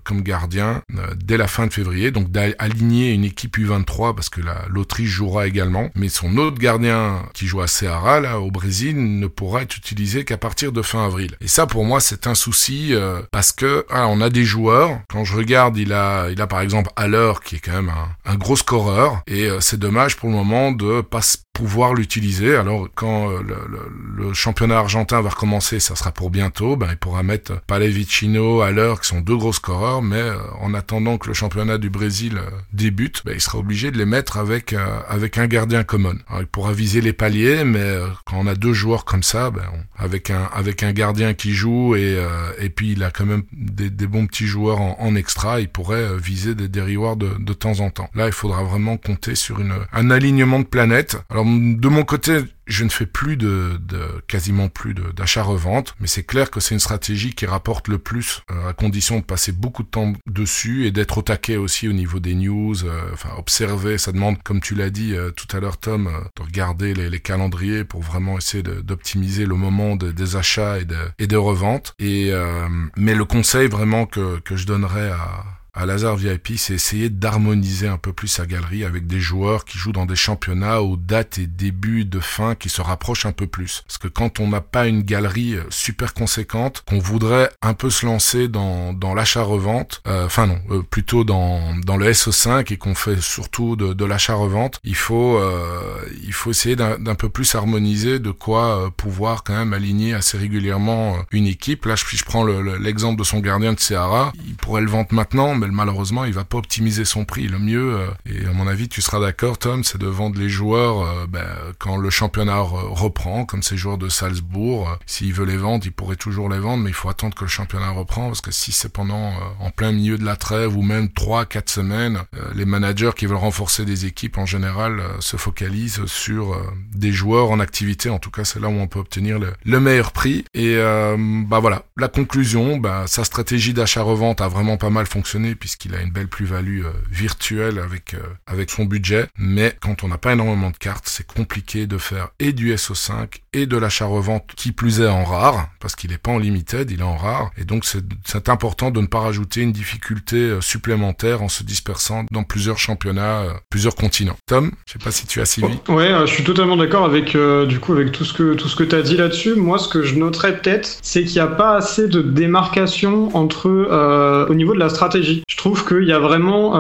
A: comme gardien dès la fin de février, donc d'aligner une équipe U23 parce que l'Autriche jouera également, mais son autre gardien qui joue à Ceará là au Brésil ne pourra être utilisé qu'à partir de fin avril. Et ça pour moi c'est un souci euh, parce que ah, on a des joueurs. Quand je regarde, il a, il a par exemple Haller qui est quand même un, gros scoreur et euh, c'est dommage pour le moment de pas pouvoir l'utiliser. Alors quand euh, le, le, le, championnat argentin va recommencer, ça sera pour bientôt, ben, il pourra mettre Palevicino, Haller qui sont deux gros scoreurs, mais euh, en attendant que le championnat du Brésil euh, débute, ben, il sera obligé de les mettre avec avec un gardien common. Alors, il pourra viser les paliers, mais quand on a deux joueurs comme ça, ben, avec un avec un gardien qui joue et et puis il a quand même des, des bons petits joueurs en, en, extra, il pourrait viser des, des rewards de, de temps en temps. Là, il faudra vraiment compter sur une un alignement de planètes. De mon côté, je ne fais plus de, quasiment plus d'achat-revente, mais c'est clair que c'est une stratégie qui rapporte le plus, euh, à condition de passer beaucoup de temps dessus et d'être au taquet aussi au niveau des news, euh, enfin observer, ça demande, comme tu l'as dit euh, tout à l'heure Tom, euh, de regarder les, calendriers pour vraiment essayer d'optimiser le moment de, des achats et de, et de reventes. Et, euh, mais le conseil vraiment que je donnerais à à Lazare VIP, c'est essayer d'harmoniser un peu plus sa galerie avec des joueurs qui jouent dans des championnats aux dates et débuts de fin qui se rapprochent un peu plus. Parce que quand on n'a pas une galerie euh, super conséquente, qu'on voudrait un peu se lancer dans, dans l'achat-revente, euh, enfin non, euh, plutôt dans, dans le SO5 et qu'on fait surtout de, de l'achat-revente, il faut il faut essayer d'un peu plus harmoniser de quoi pouvoir quand même aligner assez régulièrement une équipe. Là, je, prends l'exemple de son gardien de Sahara, il pourrait le vendre maintenant, malheureusement, il va pas optimiser son prix. Le mieux, et à mon avis, tu seras d'accord, Tom, c'est de vendre les joueurs ben, quand le championnat reprend, comme ces joueurs de Salzbourg. Euh, s'il veut les vendre, il pourrait toujours les vendre, mais il faut attendre que le championnat reprend, parce que si c'est pendant, euh, en plein milieu de la trêve, ou même 3-4 semaines, euh, les managers qui veulent renforcer des équipes, en général, se focalisent sur des joueurs en activité. En tout cas, c'est là où on peut obtenir le, meilleur prix. Et bah voilà, la conclusion, bah, sa stratégie d'achat-revente a vraiment pas mal fonctionné, puisqu'il a une belle plus-value virtuelle avec, avec son budget. Mais quand on n'a pas énormément de cartes, c'est compliqué de faire et du SO5 et de l'achat-revente qui plus est en rare, parce qu'il n'est pas en limited, il est en rare. Et donc c'est important de ne pas rajouter une difficulté euh, supplémentaire en se dispersant dans plusieurs championnats, euh, plusieurs continents. Tom, je sais pas si tu as suivi.
B: Ouais, euh, je suis totalement d'accord avec du coup avec tout ce que tout ce que tu as dit là-dessus. Moi, ce que je noterais peut-être, c'est qu'il n'y a pas assez de démarcation entre au niveau de la stratégie. Je trouve qu'il y a vraiment,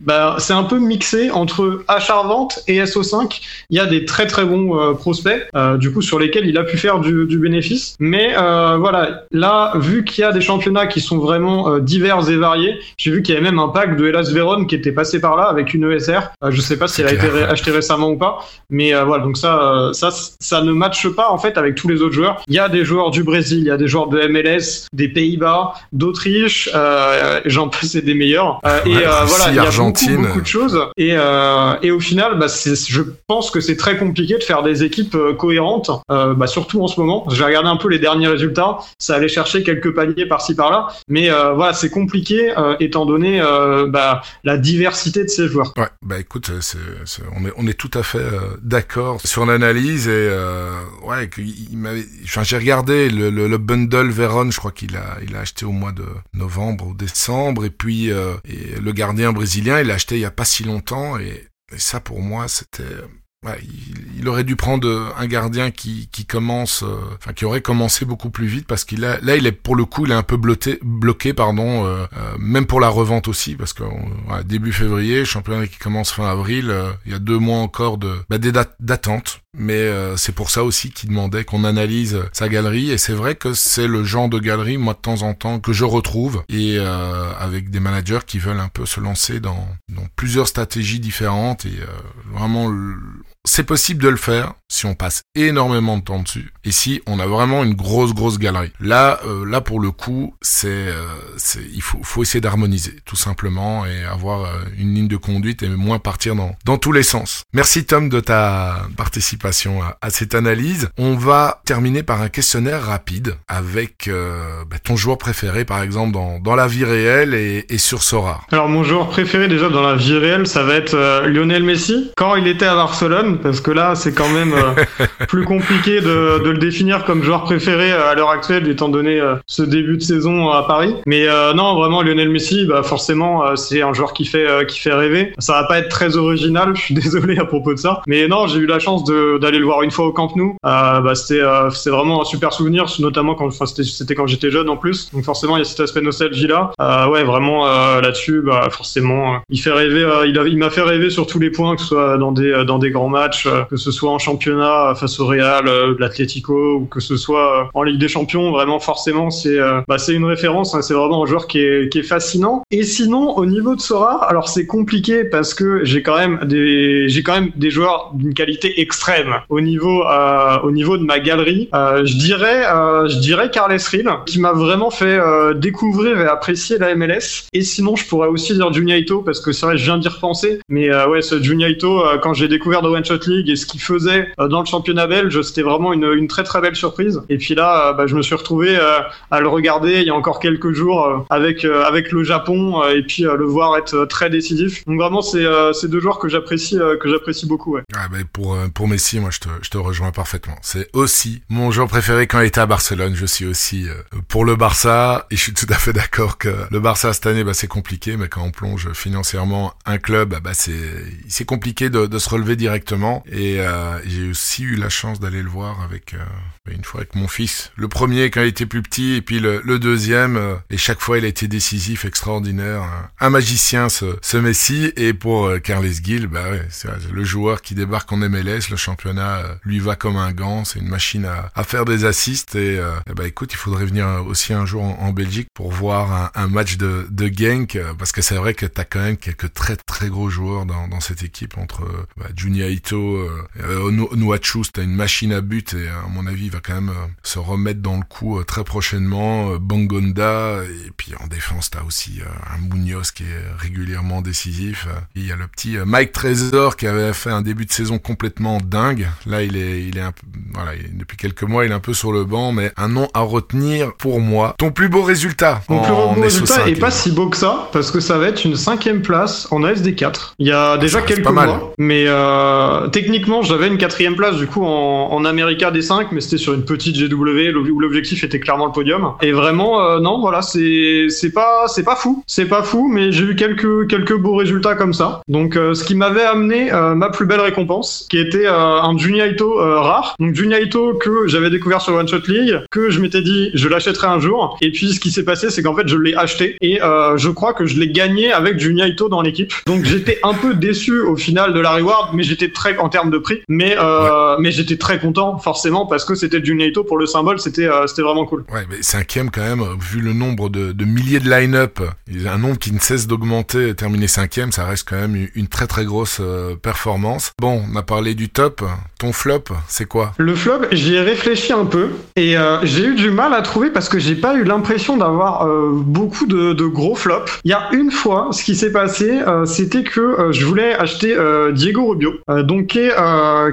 B: bah, c'est un peu mixé entre achat-vente et SO5. Il y a des très très bons prospects, du coup sur lesquels il a pu faire du, du bénéfice. Mais euh, voilà, là, vu qu'il y a des championnats qui sont vraiment euh, divers et variés, j'ai vu qu'il y avait même un pack de Hellas Vérone qui était passé par là avec une ESR. Euh, je sais pas si elle a été achetée récemment ou pas, mais euh, voilà, donc ça, ça, ça ne matche pas en fait avec tous les autres joueurs. Il y a des joueurs du Brésil, il y a des joueurs de MLS, des Pays-Bas, d'Autriche, j'en passe des meilleurs. et voilà, il y a beaucoup, beaucoup, de choses. Et, et au final, bah, je pense que c'est très compliqué de faire des équipes cohérentes, bah, surtout en ce moment. J'ai regardé un peu les derniers résultats, ça allait chercher quelques paliers par-ci par-là, mais euh, voilà, c'est compliqué euh, étant donné euh, bah, la diversité de ces joueurs.
A: Ouais, bah écoute, on, est, on est tout à fait d'accord sur l'analyse et ouais, il m'avait, enfin, j'ai regardé le, le, bundle Veron, je crois qu'il a, il a acheté au mois de novembre ou décembre, et puis et le gardien brésilien, il l'a acheté il y a pas si longtemps. Et ça pour moi c'était il, aurait dû prendre un gardien qui, commence, euh, enfin qui aurait commencé beaucoup plus vite parce qu'il là il est pour le coup il est un peu bloqué, pardon, euh, euh, même pour la revente aussi parce que début février, championnat qui commence fin avril, il y a deux mois encore bah, des dates d'attente, mais c'est pour ça aussi qu'il demandait qu'on analyse sa galerie. Et c'est vrai que c'est le genre de galerie moi de temps en temps que je retrouve. Et avec des managers qui veulent un peu se lancer dans, plusieurs stratégies différentes. Et vraiment c'est possible de le faire si on passe énormément de temps dessus et si on a vraiment une grosse grosse galerie. Là, euh, là pour le coup, c'est, euh, il faut, faut essayer d'harmoniser tout simplement et avoir euh, une ligne de conduite et moins partir dans dans tous les sens. Merci Tom de ta participation à, à cette analyse. On va terminer par un questionnaire rapide avec bah, ton joueur préféré par exemple dans dans la vie réelle et, et sur Sora.
B: Alors mon joueur préféré déjà dans la vie réelle, ça va être Lionel Messi. Quand il était à Barcelone parce que là, c'est quand même euh, *laughs* plus compliqué de, le définir comme joueur préféré euh, à l'heure actuelle, étant donné euh, ce début de saison à Paris. Mais non, vraiment, Lionel Messi, bah, forcément, c'est un joueur qui fait, qui fait rêver. Ça va pas être très original, *laughs* je suis désolé à propos de ça. Mais non, j'ai eu la chance d'aller le voir une fois au Camp Nou. bah, c'était vraiment un super souvenir, notamment quand c'était quand j'étais jeune en plus. Donc forcément, il y a cet aspect nostalgie là. ouais, vraiment là-dessus, bah, forcément, il fait rêver. il m'a il fait rêver sur tous les points, que ce soit dans des, dans des grands matchs euh, que ce soit en championnat face au Real, euh, l'Atlético, ou que ce soit euh, en Ligue des Champions, vraiment forcément c'est bah, c'est une référence. Hein, c'est vraiment un joueur qui est, qui est fascinant. Et sinon, au niveau de Sora, alors c'est compliqué parce que j'ai quand même des j'ai quand même des joueurs d'une qualité extrême au niveau au niveau de ma galerie. je dirais je dirais Carles Rill qui m'a vraiment fait découvrir et apprécier la MLS. Et sinon, je pourrais aussi dire Juniaito parce que c'est vrai, je viens d'y repenser. Mais ouais, ce Juniaito quand j'ai découvert One Shot et ce qu'il faisait dans le championnat belge, c'était vraiment une, très très belle surprise. Et puis là, bah, je me suis retrouvé à le regarder il y a encore quelques jours avec avec le Japon et puis le voir être très décisif. Donc vraiment, c'est deux joueurs que j'apprécie que j'apprécie beaucoup.
A: Ah, pour pour Messi, moi je te rejoins parfaitement. C'est aussi mon joueur préféré quand il était à Barcelone. Je suis aussi pour le Barça et je suis tout à fait d'accord que le Barça cette année, bah, c'est compliqué, mais quand on plonge financièrement un club, bah, c'est compliqué de, se relever directement. Et euh, j'ai aussi eu la chance d'aller le voir avec euh, une fois avec mon fils. Le premier quand il était plus petit, et puis le, le deuxième. Euh, et chaque fois, il a été décisif, extraordinaire, un, magicien ce, ce Messi. Et pour euh, Carles Gil, bah ouais, le joueur qui débarque en MLS, le championnat lui va comme un gant. C'est une machine à, à, faire des assists. Et, bah écoute, il faudrait venir aussi un jour en, Belgique pour voir un, un match de, de parce que c'est vrai que t'as quand même quelques très très gros joueurs dans, dans cette équipe entre bah, Junya Ito, euh, euh t'as une machine à but et à mon avis va quand même euh, se remettre dans le coup euh, très prochainement. Bangonda et puis en défense t'as aussi un Munoz qui est régulièrement décisif. il y a le petit Mike Trésor qui avait fait un début de saison complètement dingue. Là il est il est un, voilà depuis quelques mois il est un peu sur le banc mais un nom à retenir pour moi. Ton plus beau résultat.
B: Mon plus beau résultat est pas si beau que ça parce que ça va être une cinquième place en ASD4. Il y a déjà quelques mois, mais euh, techniquement j'avais une quatrième place du coup en, en America D5, mais c'était sur une petite GW où l'objectif était clairement le podium. Et vraiment euh, non, voilà, c'est c'est pas c'est pas fou, c'est pas fou, mais j'ai eu quelques quelques beaux résultats comme ça. Donc euh, ce qui m'avait amené euh, ma plus belle récompense, qui était un Juniaito rare. Donc Juniaito que j'avais découvert sur One Shot League, que je m'étais dit je l'achèterai un jour. Et puis ce qui s'est passé, c'est qu'en fait je l'ai acheté et je crois que je l'ai gagné avec Juniaito dans l'équipe. Donc j'étais un peu déçu au final de la reward, mais j'étais très en termes de prix, mais mais j'étais très content forcément parce que c'était du Naito pour le symbole, c'était euh, c'était vraiment cool.
A: Ouais, mais cinquième quand même, vu le nombre de, de milliers de line-up, un nombre qui ne cesse d'augmenter, terminer cinquième, ça reste quand même une très très grosse euh, performance. Bon, on a parlé du top, ton flop, c'est quoi?
B: Le flop, j'y ai réfléchi un peu et euh, j'ai eu du mal à trouver parce que j'ai pas eu l'impression d'avoir beaucoup de, de, gros flops. Il y a une fois, ce qui s'est passé, c'était que je voulais acheter Diego Rubio, donc qui est,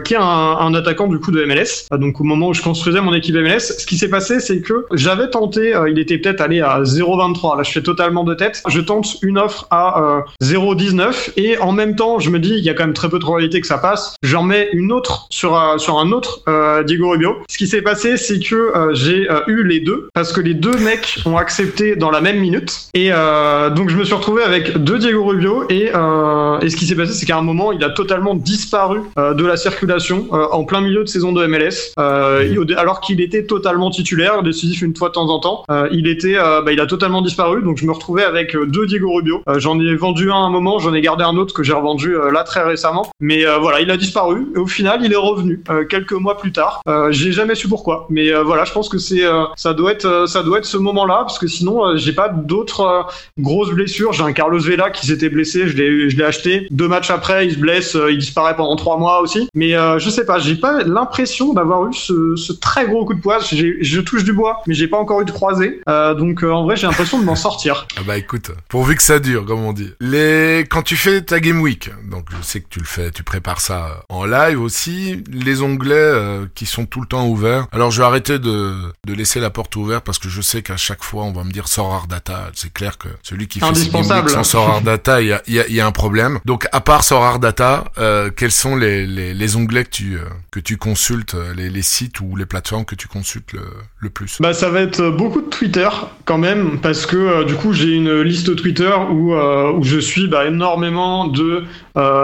B: qui est un, un, attaquant du coup de MLS. donc au moment où je construisais mon équipe MLS, ce qui s'est passé, c'est que j'avais tenté, il était peut-être allé à 0,23. Là, je fais totalement de tête. Je tente une offre à 0,19 et en même temps, je me dis, il y a quand même très peu de probabilité que ça passe. J'en mets une autre sur sur un autre Diego Rubio. Ce qui s'est passé, c'est que j'ai eu les deux parce que les deux mecs ont accepté dans la même minute et donc je me suis retrouvé avec deux Diego Rubio et, et ce qui s'est passé, c'est qu'à un moment, il a totalement disparu euh, de la circulation euh, en plein milieu de saison de MLS, euh, alors qu'il était totalement titulaire, décisif une fois de temps en temps. il était, bah, il a totalement disparu, donc je me retrouvais avec deux Diego Rubio. j'en ai vendu un à un moment, j'en ai gardé un autre que j'ai revendu là très récemment. Mais voilà, il a disparu. Et au final, il est revenu quelques mois plus tard. j'ai jamais su pourquoi, mais voilà, je pense que c'est, ça doit être, ça doit être ce moment-là, parce que sinon, j'ai pas d'autres grosses blessures. J'ai un Carlos Vela qui s'était blessé, je l'ai, je l'ai acheté. Deux matchs après, il se blesse, il disparaît pendant trois mois aussi. Mais euh, je sais pas, j'ai pas l'impression d'avoir eu ce, ce, très gros coup de poing. Je touche du bois, mais j'ai pas encore eu de croisé. Euh, donc euh, en vrai, j'ai l'impression de m'en sortir. *laughs*
A: Ah bah écoute, pourvu que ça dure, comme on dit. Les quand tu fais ta game week, donc je sais que tu le fais, tu prépares ça en live aussi. Les onglets euh, qui sont tout le temps ouverts. Alors je vais arrêter de, de laisser la porte ouverte parce que je sais qu'à chaque fois on va me dire sort data. C'est clair que celui qui fait ses game week sans sort hard data, il y a, y, a, y a, un problème. Donc à part sort hard data, euh, quels sont les, les, les, onglets que tu, euh, que tu consultes, euh, les, les, sites ou les plateformes que tu consultes le, plus.
B: Bah ça va être beaucoup de Twitter quand même, parce que euh, du coup j'ai une liste Twitter où, où je suis bah, énormément de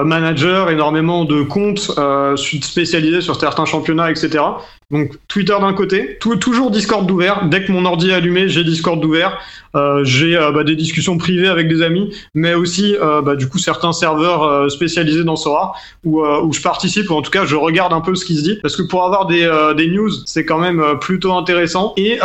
B: managers, énormément de comptes spécialisés sur certains championnats, etc. Donc Twitter d'un côté, toujours Discord d'ouvert. Dès que mon ordi est allumé, j'ai Discord d'ouvert. Euh, j'ai euh, bah, des discussions privées avec des amis, mais aussi euh, bah, du coup certains serveurs euh, spécialisés dans Sora où, euh, où je participe ou en tout cas je regarde un peu ce qui se dit parce que pour avoir des, news c'est quand même plutôt intéressant et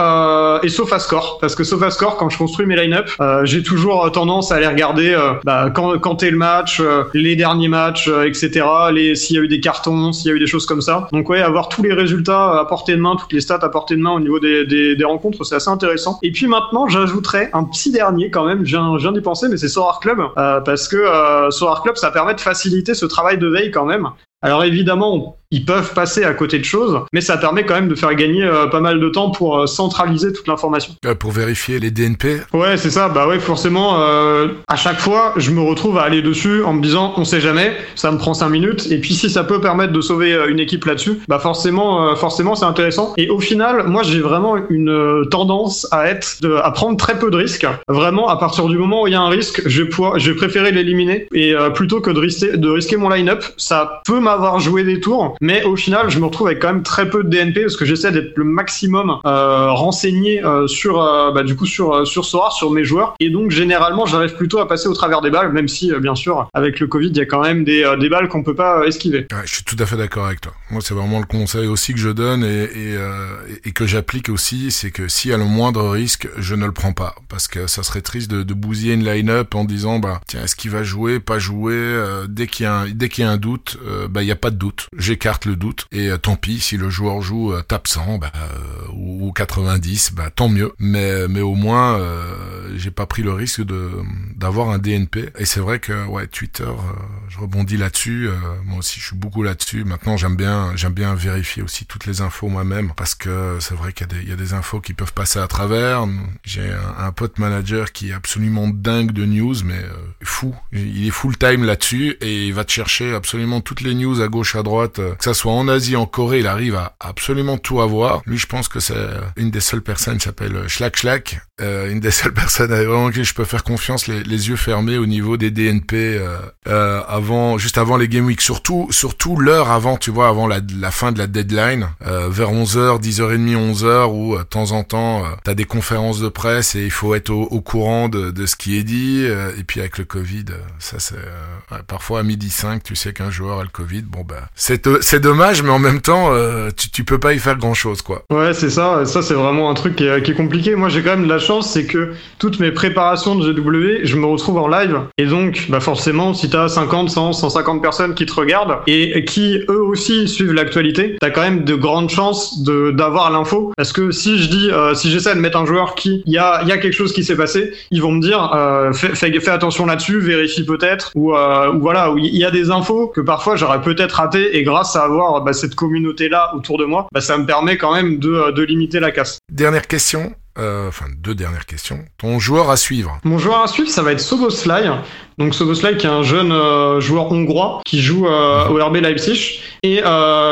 B: et SofaScore parce que SofaScore quand je construis mes line-up j'ai toujours tendance à aller regarder bah, quand est le match, les derniers matchs, etc. Les s'il y a eu des cartons, s'il y a eu des choses comme ça. Donc ouais avoir tous les résultats à portée de main, toutes les stats à portée de main au niveau des, rencontres, c'est assez intéressant. Et puis maintenant, j'ajouterais un petit dernier quand même, je viens d'y penser, mais c'est Sorar Club, euh, parce que euh, Sorar Club, ça permet de faciliter ce travail de veille quand même. Alors évidemment, ils peuvent passer à côté de choses, mais ça permet quand même de faire gagner euh, pas mal de temps pour euh, centraliser toute l'information.
A: Euh, pour vérifier les DNP
B: Ouais, c'est ça. Bah ouais, forcément, à chaque fois, je me retrouve à aller dessus en me disant, on sait jamais, ça me prend 5 minutes, et puis si ça peut permettre de sauver une équipe là-dessus, bah forcément, forcément, c'est intéressant. Et au final, moi, j'ai vraiment une tendance à être, de, à prendre très peu de risques. Vraiment, à partir du moment où il y a un risque, je vais pouvoir, je vais préférer l'éliminer, et plutôt que de risquer, de risquer mon line-up, ça peut m'avoir joué des tours mais au final, je me retrouve avec quand même très peu de DNP parce que j'essaie d'être le maximum euh, renseigné euh, sur, euh, bah, du coup, sur sur Sora, sur mes joueurs, et donc généralement, j'arrive plutôt à passer au travers des balles, même si bien sûr, avec le Covid, il y a quand même des, des balles qu'on peut pas esquiver.
A: Ouais, je suis tout à fait d'accord avec toi. Moi, c'est vraiment le conseil aussi que je donne et, et, et que j'applique aussi, c'est que s'il y a le moindre risque, je ne le prends pas parce que ça serait triste de, de bousiller une line-up en disant bah tiens est-ce qu'il va jouer, pas jouer, dès qu'il y a un, dès qu'il y a un doute, bah il y a pas de doute, le doute. Et euh, tant pis, si le joueur joue euh, tape 100 bah, euh, ou 90, bah, tant mieux. Mais, mais au moins, j'ai pas pris le risque de d'avoir un DNP. Et c'est vrai que ouais, Twitter, je rebondis là-dessus. moi aussi, je suis beaucoup là-dessus. Maintenant, j'aime bien, j'aime bien vérifier aussi toutes les infos moi-même parce que c'est vrai qu'il y, y a des infos qui peuvent passer à travers. J'ai un, un, pote manager qui est absolument dingue de news, mais fou. Il est full time là-dessus et il va te chercher absolument toutes les news à gauche à droite que ça soit en Asie, en Corée, il arrive à absolument tout avoir. Lui, je pense que c'est une des seules personnes qui s'appelle Schlack Schlack, euh, une des *laughs* seules personnes vraiment qui je peux faire confiance, les, yeux fermés au niveau des DNP euh, euh, avant, juste avant les Game Week, surtout, surtout l'heure avant, tu vois, avant la, fin de la deadline, euh, vers 11h, 10h30, 11h, où de temps en temps, t'as des conférences de presse et il faut être au, courant de, de, ce qui est dit. et puis avec le Covid, ça c'est parfois à midi 5, tu sais qu'un joueur a le Covid, bon ben c'est c'est dommage, mais en même temps, euh, tu, tu peux pas y faire grand chose, quoi.
B: Ouais, c'est ça. Ça, c'est vraiment un truc qui est, compliqué. Moi, j'ai quand même de la chance, c'est que toutes mes préparations de GW, je me retrouve en live. Et donc, bah forcément, si t'as 50, 100, 150 personnes qui te regardent et qui eux aussi suivent l'actualité, t'as quand même de grandes chances de d'avoir l'info. Parce que si je dis, euh, si j'essaie de mettre un joueur qui, il y a, y a quelque chose qui s'est passé, ils vont me dire, euh, fais, attention là-dessus, vérifie peut-être, ou, ou voilà, il y a des infos que parfois j'aurais peut-être raté et grâce à avoir bah, cette communauté-là autour de moi, bah, ça me permet quand même de, euh, de limiter la casse.
A: Dernière question, euh, enfin deux dernières questions. Ton joueur à suivre
B: Mon joueur à suivre, ça va être Soboslai. Donc Soboslai qui est un jeune euh, joueur hongrois qui joue euh, au RB Leipzig et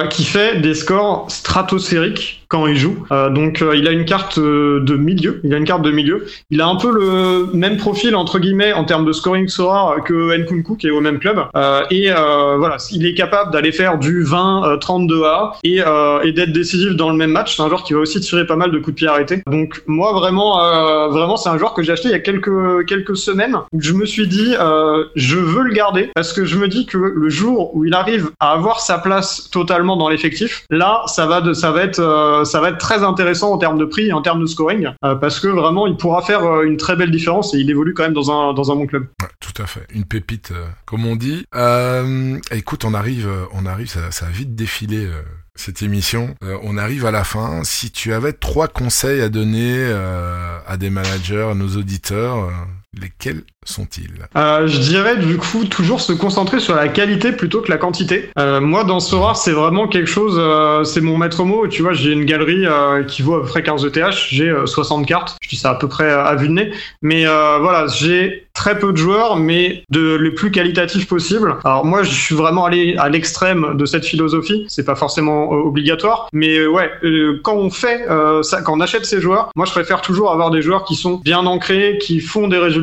B: qui fait des scores stratosphériques quand il joue. Donc il a une carte de milieu. Il a une carte de milieu. Il a un peu le même profil entre guillemets en termes de scoring Sora que Nkunku qui est au même club. et voilà, il est capable d'aller faire du 20-32 A et, et d'être décisif dans le même match. C'est un joueur qui va aussi tirer pas mal de coups de pied arrêtés. Donc moi vraiment, euh, vraiment c'est un joueur que j'ai acheté il y a quelques quelques semaines. Je me suis dit, euh, je veux le garder parce que je me dis que le jour où il arrive à avoir sa place totalement dans l'effectif, là ça va de, ça va être euh, ça va être très intéressant en termes de prix et en termes de scoring parce que vraiment il pourra faire une très belle différence et il évolue quand même dans un dans un bon club.
A: Ouais, tout à fait, une pépite comme on dit. écoute, on arrive, on arrive, ça, ça a vite défilé cette émission. Euh, on arrive à la fin. Si tu avais trois conseils à donner euh, à des managers, à nos auditeurs, euh, lesquels sont-ils?
B: Euh, Je dirais du coup toujours se concentrer sur la qualité plutôt que la quantité. Euh, moi dans Sora c'est vraiment quelque chose, euh, c'est mon maître mot. Tu vois j'ai une galerie qui vaut à peu près 15 ETH, j'ai 60 cartes, je dis ça à peu près à vue de nez, mais voilà j'ai très peu de joueurs mais de les plus qualitatifs possibles. Alors moi je suis vraiment allé à l'extrême de cette philosophie, c'est pas forcément obligatoire, mais ouais quand on fait ça, quand on achète ces joueurs, moi je préfère toujours avoir des joueurs qui sont bien ancrés, qui font des résultats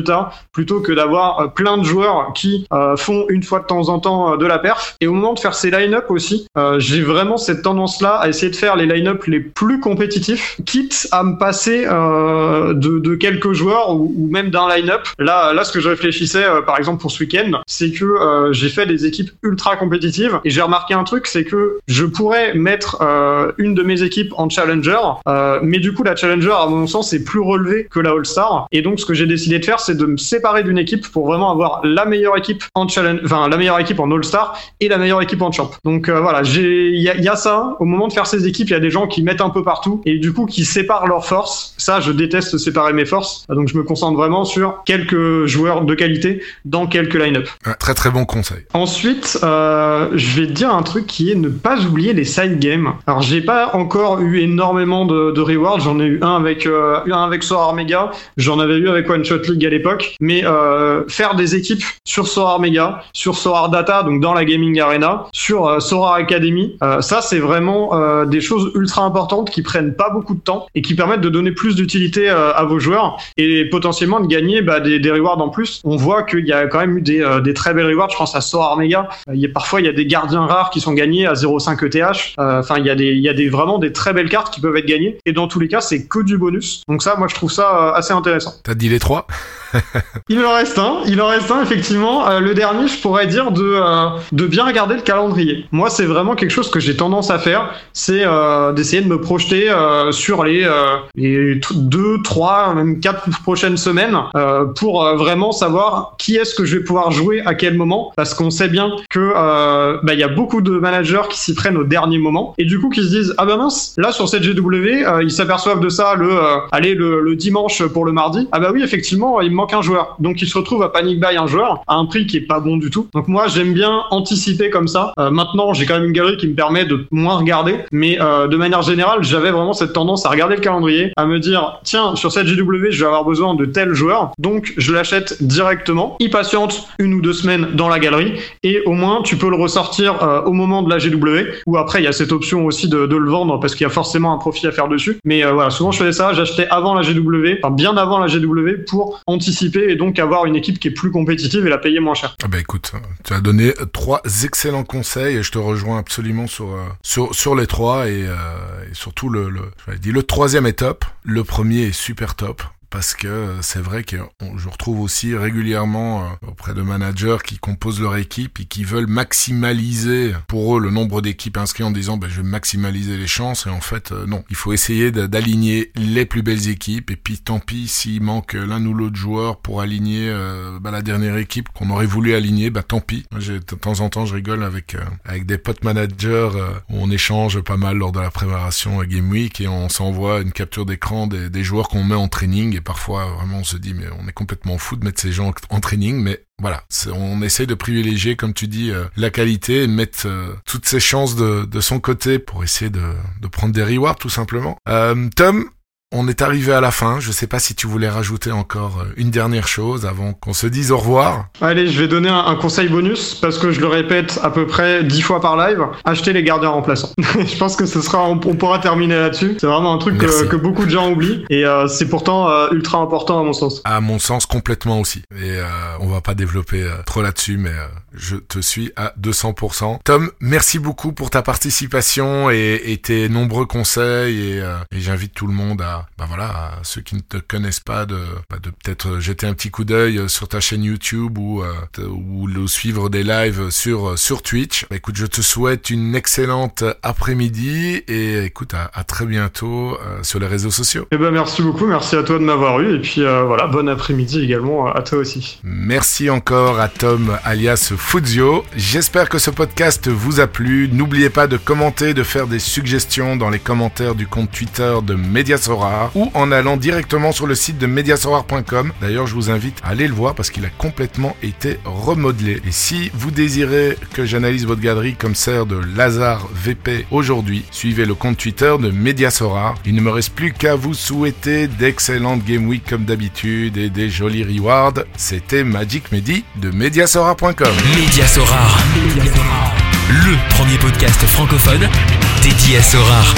B: plutôt que d'avoir euh, plein de joueurs qui euh, font une fois de temps en temps euh, de la perf. Et au moment de faire ces line-up aussi, j'ai vraiment cette tendance-là à essayer de faire les line-up les plus compétitifs, quitte à me passer de, quelques joueurs ou, même d'un line-up. Là, là, ce que je réfléchissais, par exemple pour ce week-end, c'est que j'ai fait des équipes ultra compétitives et j'ai remarqué un truc, c'est que je pourrais mettre une de mes équipes en challenger, mais du coup la challenger, à mon sens, est plus relevée que la All-Star. Et donc, ce que j'ai décidé de faire, c'est de me séparer d'une équipe pour vraiment avoir la meilleure équipe en challenge, enfin la meilleure équipe en All-Star et la meilleure équipe en champ. Donc euh, voilà, il y, a- il y a ça. Au moment de faire ces équipes, il y a des gens qui mettent un peu partout et du coup qui séparent leurs forces. Ça, je déteste séparer mes forces. Donc je me concentre vraiment sur quelques joueurs de qualité dans quelques line-up.
A: Très très bon conseil.
B: Ensuite, euh, je vais te dire un truc qui est ne pas oublier les side games. Alors, j'ai pas encore eu énormément de, de rewards. J'en ai eu un avec euh, un avec Sorar Mega. J'en avais eu avec One Shot League Mais euh, faire des équipes sur Sorar Mega, sur Sorar Data, donc dans la gaming arena, sur euh, Sorar Academy, euh, ça c'est vraiment des choses ultra importantes qui prennent pas beaucoup de temps et qui permettent de donner plus d'utilité à vos joueurs et potentiellement de gagner bah, des, des rewards en plus. On voit qu'il y a quand même eu des, très belles rewards. Je pense à Sorar Mega. Parfois, il y a des gardiens rares qui sont gagnés à 0,5 ETH. Enfin, il y a, y a des, vraiment des très belles cartes qui peuvent être gagnées. Et dans tous les cas, c'est que du bonus. Donc ça, moi, je trouve ça assez intéressant.
A: T'as dit les trois? *laughs*
B: Il en reste un, il en reste un effectivement. Euh, le dernier, je pourrais dire de euh, de bien regarder le calendrier. Moi, c'est vraiment quelque chose que j'ai tendance à faire, c'est euh, d'essayer de me projeter sur les les deux, trois, même quatre prochaines semaines pour vraiment savoir qui est-ce que je vais pouvoir jouer à quel moment, parce qu'on sait bien que bah, il y a beaucoup de managers qui s'y prennent au dernier moment et du coup qui se disent ah bah mince, là sur cette GW, ils s'aperçoivent de ça le allez le, le dimanche pour le mardi. Ah bah oui, effectivement, il me manque un joueur. Donc il se retrouve à panic buy un joueur à un prix qui est pas bon du tout. Donc moi j'aime bien anticiper comme ça. Euh, maintenant j'ai quand même une galerie qui me permet de moins regarder, mais euh, de manière générale j'avais vraiment cette tendance à regarder le calendrier, à me dire tiens sur cette GW je vais avoir besoin de tel joueur, donc je l'achète directement. Il patiente une ou deux semaines dans la galerie et au moins tu peux le ressortir euh, au moment de la GW ou après il y a cette option aussi de, le vendre parce qu'il y a forcément un profit à faire dessus. Mais voilà souvent je faisais ça, j'achetais avant la GW, bien avant la GW pour anticiper et donc avoir une équipe qui est plus compétitive et la payer moins cher.
A: Ah bah écoute, tu as donné trois excellents conseils et je te rejoins absolument sur euh, sur les trois et, euh, surtout le le le troisième est top, le premier est super top. Parce que euh, c'est vrai que je retrouve aussi régulièrement euh, auprès de managers qui composent leur équipe et qui veulent maximaliser pour eux le nombre d'équipes inscrites en disant ben, je vais maximaliser les chances. Et en fait euh, non. Il faut essayer d'aligner les plus belles équipes. Et puis tant pis s'il manque l'un ou l'autre joueur pour aligner bah, la dernière équipe qu'on aurait voulu aligner bah tant pis. De temps en temps je rigole avec avec des potes managers où on échange pas mal lors de la préparation à Game Week et on s'envoie une capture d'écran des, des joueurs qu'on met en training et parfois vraiment on se dit mais on est complètement fou de mettre ces gens en training mais voilà, on essaye de privilégier, comme tu dis, euh, la qualité et mettre euh, toutes ses chances de, de son côté pour essayer de, de prendre des rewards tout simplement. Euh, Tom, on est arrivé à la fin. Je sais pas si tu voulais rajouter encore euh, une dernière chose avant qu'on se dise au revoir.
B: Allez, je vais donner un, un conseil bonus parce que je le répète à peu près dix fois par live. Achetez les gardiens remplaçants. *laughs* je pense que ce sera, on, on pourra terminer là-dessus. C'est vraiment un truc
A: Merci.
B: que, que beaucoup de gens oublient et euh, c'est pourtant euh, ultra important à mon sens.
A: À mon sens, complètement aussi. Et euh, on va pas développer euh, trop là-dessus, mais euh, je te suis à 200%. Tom, merci beaucoup pour ta participation et, et tes nombreux conseils. Et, euh, et j'invite tout le monde à, bah voilà, à ceux qui ne te connaissent pas, de, bah de peut-être jeter un petit coup d'œil euh, sur ta chaîne YouTube ou, euh, ou le suivre des lives sur euh, sur Twitch. Bah, écoute, je te souhaite une excellente après-midi et écoute, à, à très bientôt euh, sur les réseaux sociaux.
B: Eh ben merci beaucoup, merci à toi de m'avoir eu et puis euh, voilà, bon après-midi également à toi aussi.
A: Merci encore à Tom alias Fuzio. J'espère que ce podcast vous a plu. N'oubliez pas de commenter, de faire des suggestions dans les commentaires du compte Twitter de Ou en allant directement sur le site de mediasorar.com. D'ailleurs, je vous invite à aller le voir parce qu'il a complètement été remodelé. Et si vous désirez que j'analyse votre galerie comme sert de Lazare VP aujourd'hui, suivez le compte Twitter de Mediasorar. Il ne me reste plus qu'à vous souhaiter d'excellentes Game Week comme d'habitude et des jolis rewards. C'était Magic Medi de Mediasora.com.
C: Média Sorare. Le premier podcast francophone dédié à Sorare.